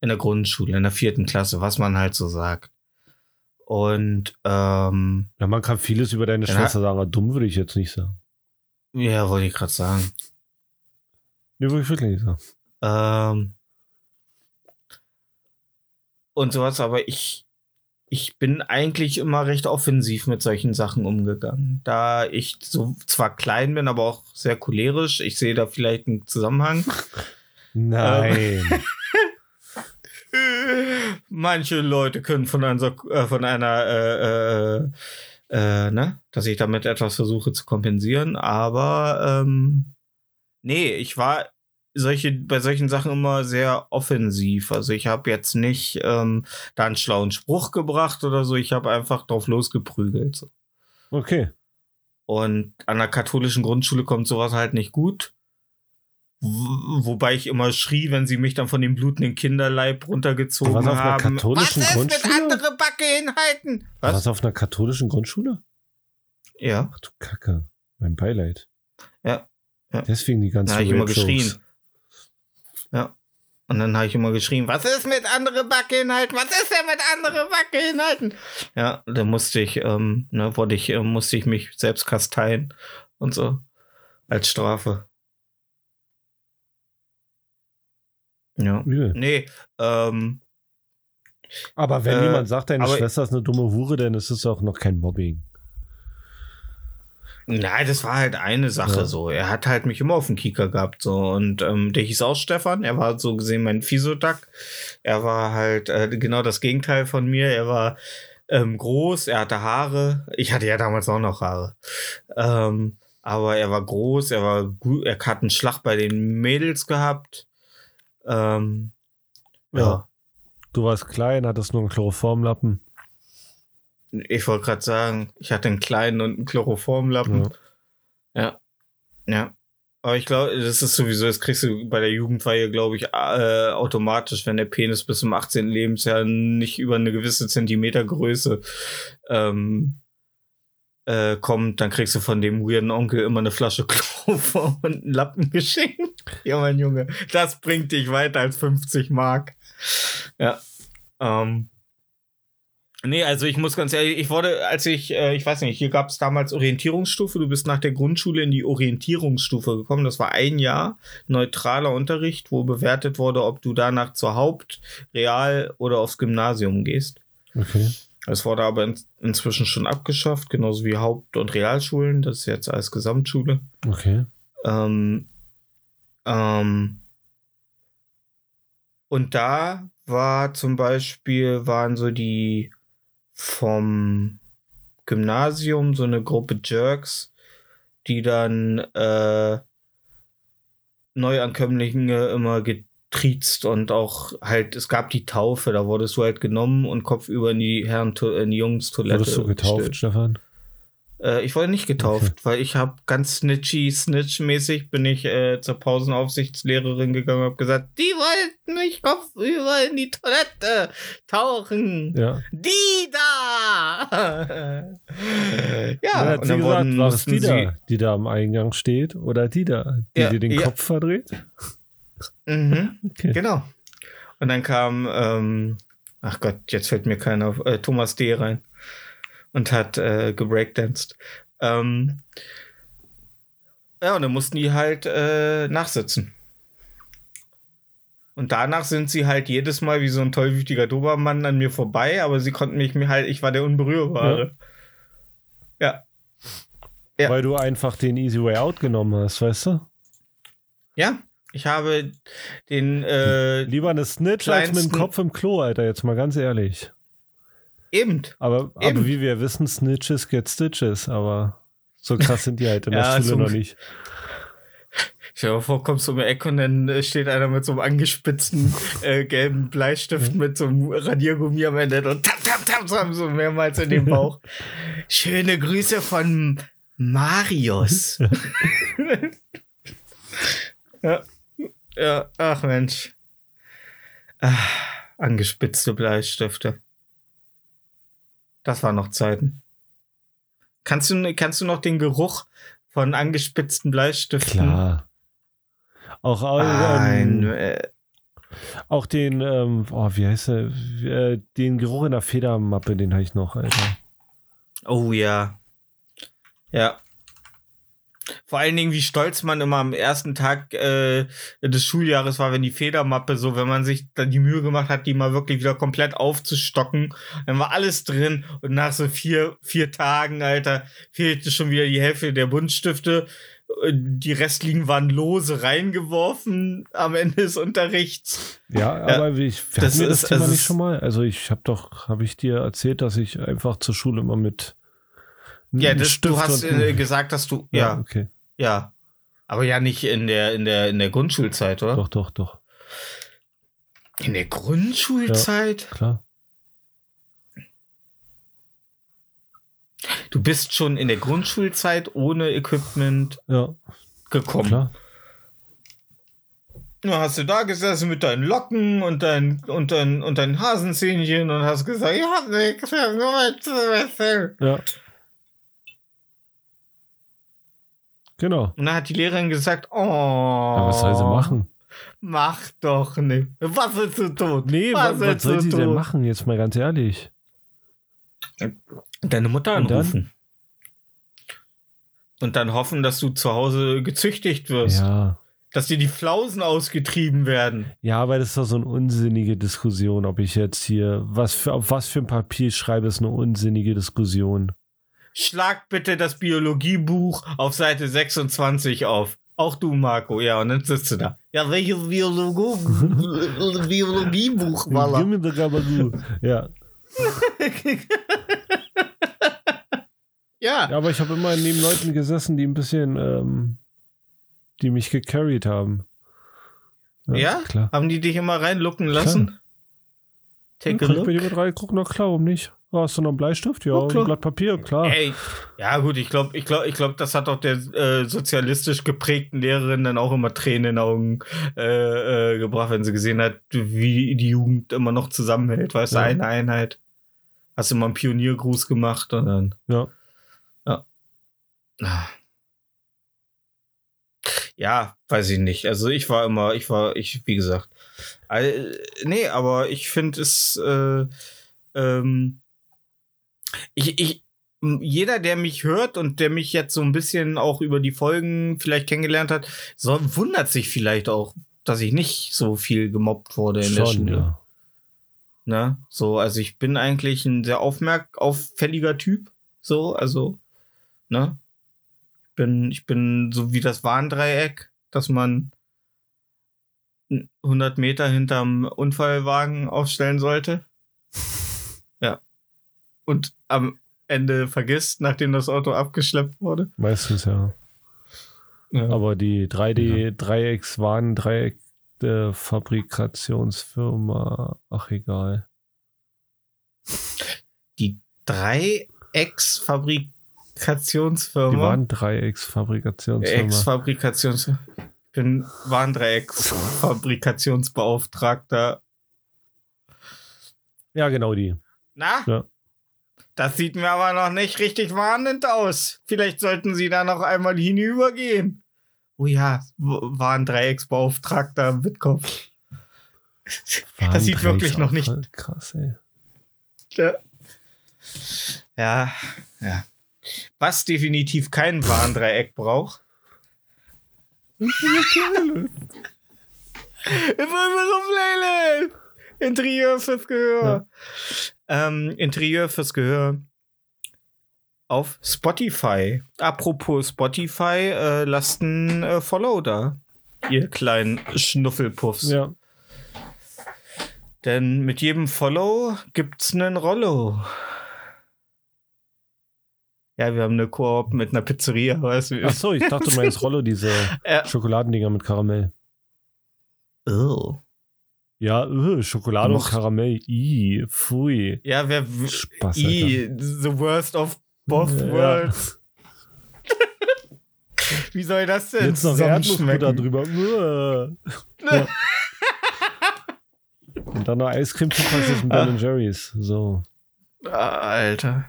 In der Grundschule, in der vierten Klasse, was man halt so sagt. Und, ähm, Ja, man kann vieles über deine. Schwester sagen, aber dumm würde ich jetzt nicht sagen. ja, wollte ich gerade sagen. Nee, würde ich wirklich nicht sagen. Ähm, und sowas, aber ich, ich bin eigentlich immer recht offensiv mit solchen Sachen umgegangen. Da ich so zwar klein bin, aber auch sehr cholerisch. Ich sehe da vielleicht einen Zusammenhang. [laughs] Nein. [laughs] Manche Leute können von einer, äh, von einer äh, äh, äh, ne, dass ich damit etwas versuche zu kompensieren, aber ähm, nee, ich war solche, bei solchen Sachen immer sehr offensiv. Also ich habe jetzt nicht ähm, da einen schlauen Spruch gebracht oder so, ich habe einfach drauf losgeprügelt. So. okay. Und an der katholischen Grundschule kommt sowas halt nicht gut. Wobei ich immer schrie, wenn sie mich dann von dem blutenden Kinderleib runtergezogen Du warst auf einer haben. katholischen Was ist Grundschule? mit andere Backeinhalten? Was? Was? auf einer katholischen Grundschule? Ja, Ach du Kacke. Mein Beileid. Ja. Ja. Deswegen die ganzen da habe ich immer geschrien. Ja. Und dann habe ich immer geschrien, was ist mit andere Backeinhalten? Was ist denn mit andere Backeinhalten? Ja, da musste ich, ähm, ne, wurde ich, äh, musste ich mich selbst kasteien und so. Als Strafe. Ja. Übel. Nee, ähm, Aber wenn Äh, jemand sagt, deine aber- Schwester ist eine dumme Hure, dann ist es auch noch kein Mobbing. Nein, das war halt eine Sache Ja. so. Er hat halt mich immer auf dem Kieker gehabt so und ähm, der hieß auch Stefan. Er war so gesehen mein Fisodak. Er war halt äh, genau das Gegenteil von mir. Er war ähm, groß, er hatte Haare. Ich hatte ja damals auch noch Haare. Ähm, aber er war groß, er war gut, er hat einen Schlag bei den Mädels gehabt. Ähm, ja. Ja. Du warst klein, hattest nur einen Chloroformlappen. Ich wollte gerade sagen, ich hatte einen kleinen und einen Chloroformlappen. Ja. Ja. Ja. Aber ich glaube, das ist sowieso, das kriegst du bei der Jugendweihe, glaube ich, äh, automatisch, wenn der Penis bis zum 18. Lebensjahr nicht über eine gewisse Zentimetergröße ähm, äh, kommt, dann kriegst du von dem weirden Onkel immer eine Flasche [laughs] Chloroform und einen Lappen geschenkt. Ja, mein Junge, das bringt dich weiter als 50 Mark. Ja. Ähm, Nee, also ich muss ganz ehrlich, ich wurde, als ich, äh, ich weiß nicht, hier gab es damals Orientierungsstufe, du bist nach der Grundschule in die Orientierungsstufe gekommen. Das war ein Jahr neutraler Unterricht, wo bewertet wurde, ob du danach zur Haupt-, Real- oder aufs Gymnasium gehst. Okay. Es wurde aber in, inzwischen schon abgeschafft, genauso wie Haupt- und Realschulen. Das ist jetzt als Gesamtschule. Okay. Ähm, ähm, und da war zum Beispiel, waren so die vom Gymnasium so eine Gruppe Jerks, die dann äh, Neuankömmlinge immer getriezt und auch halt, es gab die Taufe, da wurdest du halt genommen und kopfüber in die Herren in die Jungs-Toilette. Wurdest du getauft, gestellt. Stefan? Äh, ich wurde nicht getauft, weil ich habe ganz snitchy, snitch-mäßig bin ich äh, zur Pausenaufsichtslehrerin gegangen und habe gesagt, die wollten mich kopfüber in die Toilette tauchen. Ja. Die da! [laughs] ja, Ja, und dann gesagt, wurden, war es die da, die da am Eingang steht oder die da, die Ja, dir den ja. Kopf verdreht? Mhm, Okay. genau. Und dann kam, ähm, ach Gott, jetzt fällt mir keiner auf, äh, Thomas D. rein und hat äh, gebreakdanced. Ähm, ja, und dann mussten die halt äh, nachsitzen. Und danach sind sie halt jedes Mal wie so ein tollwütiger Dobermann an mir vorbei, aber sie konnten mich mir halt, ich war der Unberührbare. Ja. Ja. Weil du einfach den Easy Way Out genommen hast, weißt du? Ja, ich habe den, äh, Lieber eine Snitch als mit dem Kopf im Klo, Alter, jetzt mal ganz ehrlich. Eben. Aber, aber Eben. wie wir wissen, Snitches get Stitches, aber so krass sind die halt in [laughs] der Ja, Schule noch nicht. Dir mal vor, kommst du um die Ecke und dann äh, steht einer mit so einem angespitzten [laughs] äh, gelben Bleistift mit so einem Radiergummi am Ende und tap, tap, tap, so, haben so mehrmals in den Bauch. Schöne Grüße von Marius. [laughs] ja. ja, ach Mensch. Ah, angespitzte Bleistifte. Das waren noch Zeiten. Kannst du, kannst du noch den Geruch von angespitzten Bleistiften? Klar. Auch, auch, Ein, ähm, äh, auch den, ähm, oh, wie heißt der? Äh, den Geruch in der Federmappe, den habe ich noch, Alter. oh ja. Ja. Vor allen Dingen, wie stolz man immer am ersten Tag äh, des Schuljahres war, wenn die Federmappe so, wenn man sich dann die Mühe gemacht hat, die mal wirklich wieder komplett aufzustocken, dann war alles drin und nach so vier, vier Tagen, Alter, fehlte schon wieder die Hälfte der Buntstifte. Die restlichen waren lose reingeworfen am Ende des Unterrichts. Ja, Ja, aber ich, das wir das ist- Thema nicht schon mal. Also ich habe doch, habe ich dir erzählt, dass ich einfach zur Schule immer mit Ja, das, du hast äh, gesagt, dass du, ja, ja, okay, ja. Aber ja nicht in der, in der, in der Grundschulzeit, oder? doch, doch, doch, In der Grundschulzeit? klar. Du bist schon in der Grundschulzeit ohne Equipment Ja, gekommen. klar. Dann hast du da gesessen mit deinen Locken und dein, und dein, und deinen Hasenzähnchen und hast gesagt, ich hab nichts, ich hab nur mein Zimmer. Ja. Genau. Und dann hat die Lehrerin gesagt, oh. Aber was soll sie machen? Mach doch nicht. Was willst du tun? Nee, was, was willst soll sie denn machen? Jetzt mal ganz ehrlich. Deine Mutter Und dann? anrufen. Und dann hoffen, dass du zu Hause gezüchtigt wirst. Ja. Dass dir die Flausen ausgetrieben werden. Ja, aber das ist doch so eine unsinnige Diskussion, ob ich jetzt hier, was für, auf was für ein Papier schreibe, ist eine unsinnige Diskussion. Schlag bitte das Biologiebuch auf Seite 26 auf. Auch du, Marco. Ja, und dann sitzt du da. Ja, welches Biologo [laughs] Biologiebuch war Gabagool. Ja. [laughs] Ja. ja, aber ich habe immer neben Leuten gesessen, die ein bisschen, ähm, die mich gecarried haben. Ja? Klar. Haben die dich immer reinlucken lassen? Take a Guck look. bei dir mit rein, guck nach klar, warum nicht? Oh, hast du noch einen Bleistift? Ja, Ja, klar. ein Blatt Papier, klar. Ey, ja gut, ich glaube, ich glaube, ich glaube, das hat doch der äh, sozialistisch geprägten Lehrerin dann auch immer Tränen in den Augen äh, äh, gebracht, wenn sie gesehen hat, wie die Jugend immer noch zusammenhält, weißt du, Ja. eine Einheit. Hast du mal einen Pioniergruß gemacht und dann. Ja. Ah. Ja, weiß ich nicht. Also ich war immer, ich war, ich, wie gesagt. Äh, nee, aber ich finde es, äh, ähm, ich, ich, jeder, der mich hört und der mich jetzt so ein bisschen auch über die Folgen vielleicht kennengelernt hat, so, wundert sich vielleicht auch, dass ich nicht so viel gemobbt wurde in der Schon, Schule. ja. Ne? So, also ich bin eigentlich ein sehr aufmerk auffälliger Typ. So, also, ne? Ich bin, ich bin so wie das Warndreieck, dass man 100 Meter hinterm Unfallwagen aufstellen sollte. [laughs] Ja. Und am Ende vergisst, nachdem das Auto abgeschleppt wurde. Meistens ja. Ja. Aber die 3D-Dreiecks waren Dreieck der Fabrikationsfirma. Ach, egal. Die drei Die Ex-Fabrikationsfirma. waren Dreiecks-Fabrikationsfirma. Ex-Fabrikations. Ich bin Warndreiecksfabrikationsbeauftragter. ja, genau die. Na? Ja. Das sieht mir aber noch nicht richtig warnend aus. Vielleicht sollten Sie da noch einmal hinübergehen. Oh ja, W- Warndreiecksbeauftragter Wittkopf. Das sieht wirklich noch nicht- Krass, ey. Ja. ja, ja. Was definitiv kein Warndreieck braucht. [laughs] ist unsere Playlist. Interieur fürs Gehör. Ähm, Interieur fürs Gehör auf Spotify. Apropos Spotify, äh, lasst ein äh, Follow da. Ihr kleinen Schnuffelpuffs. Ja. Denn mit jedem Follow gibt's einen Rollo. Ja, wir haben eine Koop mit einer Pizzeria, weißt du? Ach so, ich dachte, du meinst Rollo, diese [laughs] Ja. Schokoladendinger mit Karamell. Oh. Ja, äh, Schokolade und Mocht- Karamell. I, pfui. Ja, wer. Spaß, I, the worst of both Ja. worlds. [laughs] Wie soll das denn Jetzt noch Erdnussbutter drüber. Äh. Ja. Und dann noch Eiscreme Tupacks mit Ah. Ben Jerry's. So. Alter.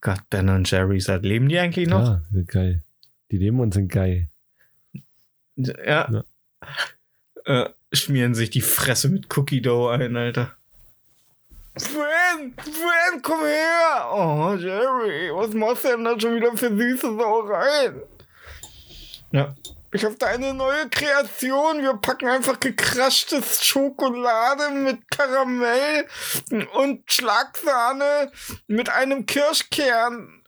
Gott, Ben und Jerry's, leben die eigentlich noch? Ja, sind geil. Die leben und sind geil. Ja. Ja. Äh, schmieren sich die Fresse mit Cookie Dough ein, Alter. Fran, Fran, komm her! Oh, Jerry, was machst du denn da schon wieder für süße Sauereien? Ja. Ich habe da eine neue Kreation. Wir packen einfach gekraschtes Schokolade mit Karamell und Schlagsahne mit einem Kirschkern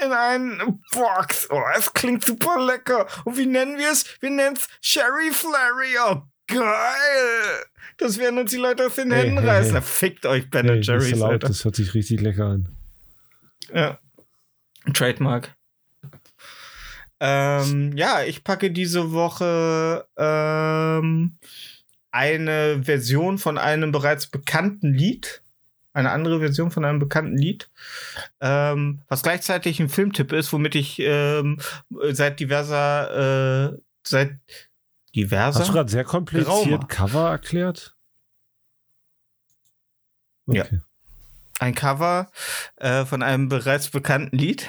in einen Box. Oh, es klingt super lecker. Und wie nennen wir es? Wir nennen es Sherry Flurry. Oh, geil. Das werden uns die Leute aus den Hey, Händen hey, reißen. hey. Fickt euch, Ben Hey, Jerry's, laut, Alter. das hört sich richtig lecker an. Ja. Trademark. Ähm, ja, ich packe diese Woche ähm, eine Version von einem bereits bekannten Lied. Eine andere Version von einem bekannten Lied. Ähm, was gleichzeitig ein Filmtipp ist, womit ich ähm, seit diverser, äh, seit diverser. Hast du gerade sehr kompliziert Geraumer. Cover erklärt? Ja. ein Cover äh, von einem bereits bekannten Lied.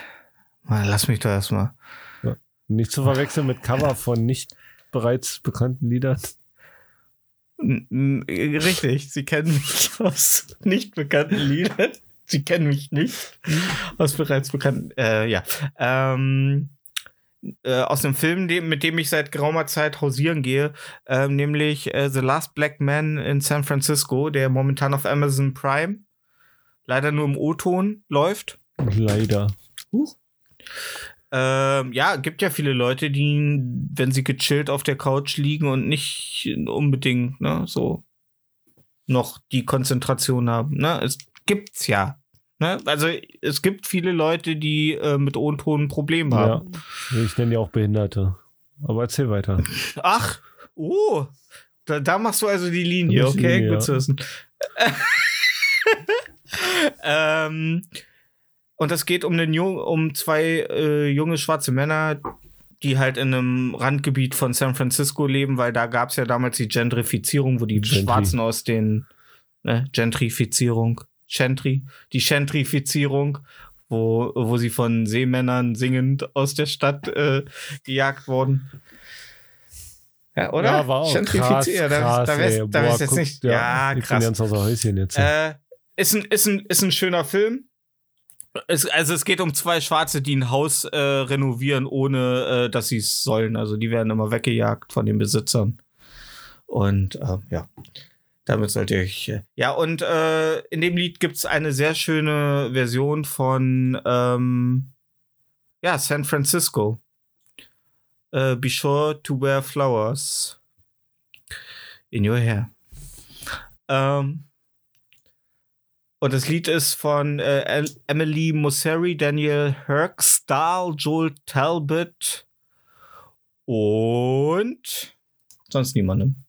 Mal, lass mich doch erstmal. Nicht zu verwechseln mit Cover von nicht bereits bekannten Liedern. Richtig, sie kennen mich [laughs] aus nicht bekannten Liedern. Sie kennen mich nicht aus bereits bekannten. Äh, ja. Ähm, äh, aus einem Film, mit dem ich seit geraumer Zeit hausieren gehe, ähm, nämlich äh, The Last Black Man in San Francisco, der momentan auf Amazon Prime leider nur im O-Ton läuft. Leider. Ähm, ja, gibt ja viele Leute, die, wenn sie gechillt auf der Couch liegen und nicht unbedingt, ne, so noch die Konzentration haben. Ne? Es gibt's ja. Ne? Also es gibt viele Leute, die äh, mit O-Ton ein Problem Ja. haben. Ich nenne die auch Behinderte. Aber erzähl weiter. Ach, oh, da, da machst du also die Linie, okay, Linie, gut ja. zu wissen. [laughs] ähm, und das geht um, einen Jung, um zwei äh, junge schwarze Männer, die halt in einem Randgebiet von San Francisco leben, weil da gab es ja damals die Gentrifizierung, wo die Gentry. Schwarzen aus den ne, Gentrifizierung, Gentry, die Gentrifizierung, wo, wo sie von Seemännern singend aus der Stadt äh, gejagt wurden. Ja, oder? Ja, war auch krass, Gentrifiziert, da, krass, da, wär's- da Boah, wär's jetzt guck, nicht. Ja, ich bin krass. ganz außer Häuschen jetzt. Äh, ist, ein, ist, ein, ist ein schöner Film. Es, also es geht um zwei Schwarze, die ein Haus äh, renovieren, ohne äh, dass sie es sollen. Also die werden immer weggejagt von den Besitzern. Und äh, ja, damit sollt ihr euch. Äh, ja, und äh, in dem Lied gibt es eine sehr schöne Version von ähm, ja, San Francisco. Äh, be sure to wear flowers in your hair. Ähm, und das Lied ist von äh, Emily Mosseri, Daniel Herxdahl, Joel Talbot und sonst niemandem.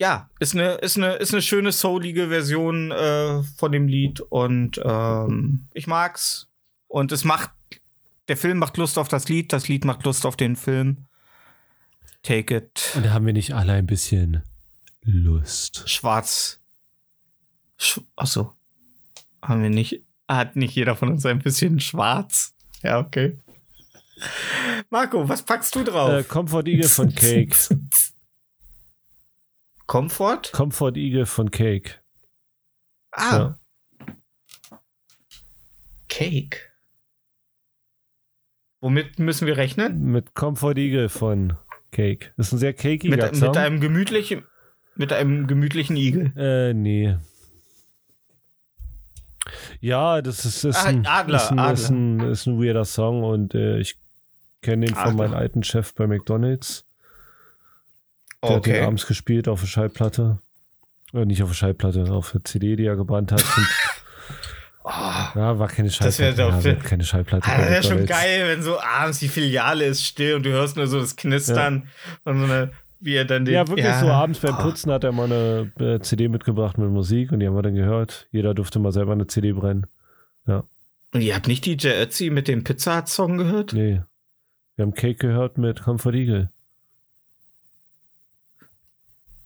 Ja, ist eine, ist eine, ist eine schöne soulige Version äh, von dem Lied und ähm, ich mag's. Und es macht, der Film macht Lust auf das Lied, das Lied macht Lust auf den Film. Take it. Und da haben wir nicht alle ein bisschen Lust. Schwarz. Sch Achso. Haben wir nicht. Hat nicht jeder von uns ein bisschen schwarz? Ja, okay. Marco, was packst du drauf? Äh, Comfort Eagle von [laughs] Cake. Comfort? Comfort Eagle von Cake. Ah. Ja. Cake. Womit müssen wir rechnen? Mit Comfort Eagle von Cake. Das ist ein sehr cakiger Mit, Song. mit einem gemütlichen, mit einem gemütlichen Igel. Äh, nee. Ja, das ist, ist, Ah, ein, Adler, ist, ein, Adler. Ist, ein, ist ein weirder Song und äh, ich kenne den von Adler. meinem alten Chef bei McDonalds. Der hat den Okay. abends gespielt auf der Schallplatte. Oder nicht auf der Schallplatte, auf der CD, die er gebrannt hat. Und, [laughs] ja, war keine Das Schallplatte. doch- ja, war keine Schallplatte. Ah, das wäre schon geil, wenn so abends die Filiale ist still und du hörst nur so das Knistern und so eine, wie er dann den. Ja, wirklich so abends beim Oh. Putzen hat er mal eine äh, CD mitgebracht mit Musik und die haben wir dann gehört. Jeder durfte mal selber eine CD brennen. Und ihr habt nicht DJ Ötzi mit dem Pizza Hut Song gehört? Nee. Wir haben Cake gehört mit Comfort Eagle.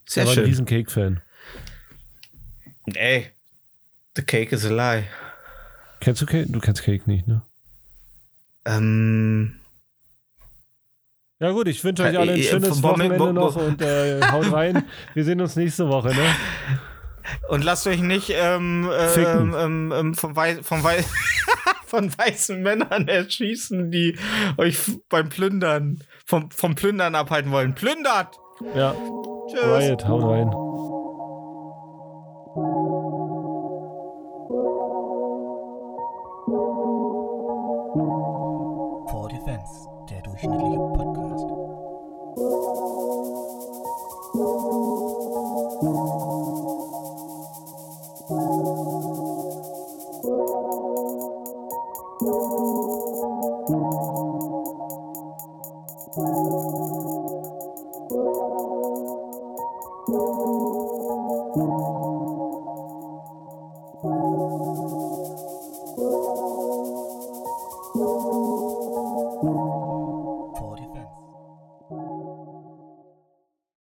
Sehr er war ein schön. riesen Cake-Fan. Ey, the cake is a lie. Kennst du Cake? Du kennst Cake nicht, ne? Ähm, Ja gut, ich wünsche euch Äh, alle ein äh, schönes Moment, Wochenende wo- wo- noch und äh, haut rein. Wir sehen uns nächste Woche, ne? und lasst euch nicht ähm, Ficken. ähm, ähm, ähm, vom Wei vom Wei [laughs] von weißen Männern erschießen, die euch beim Plündern, vom, vom Plündern abhalten wollen. Plündert! Ja, Tschüss! Riot, haut rein. For Defense, der durchschnittliche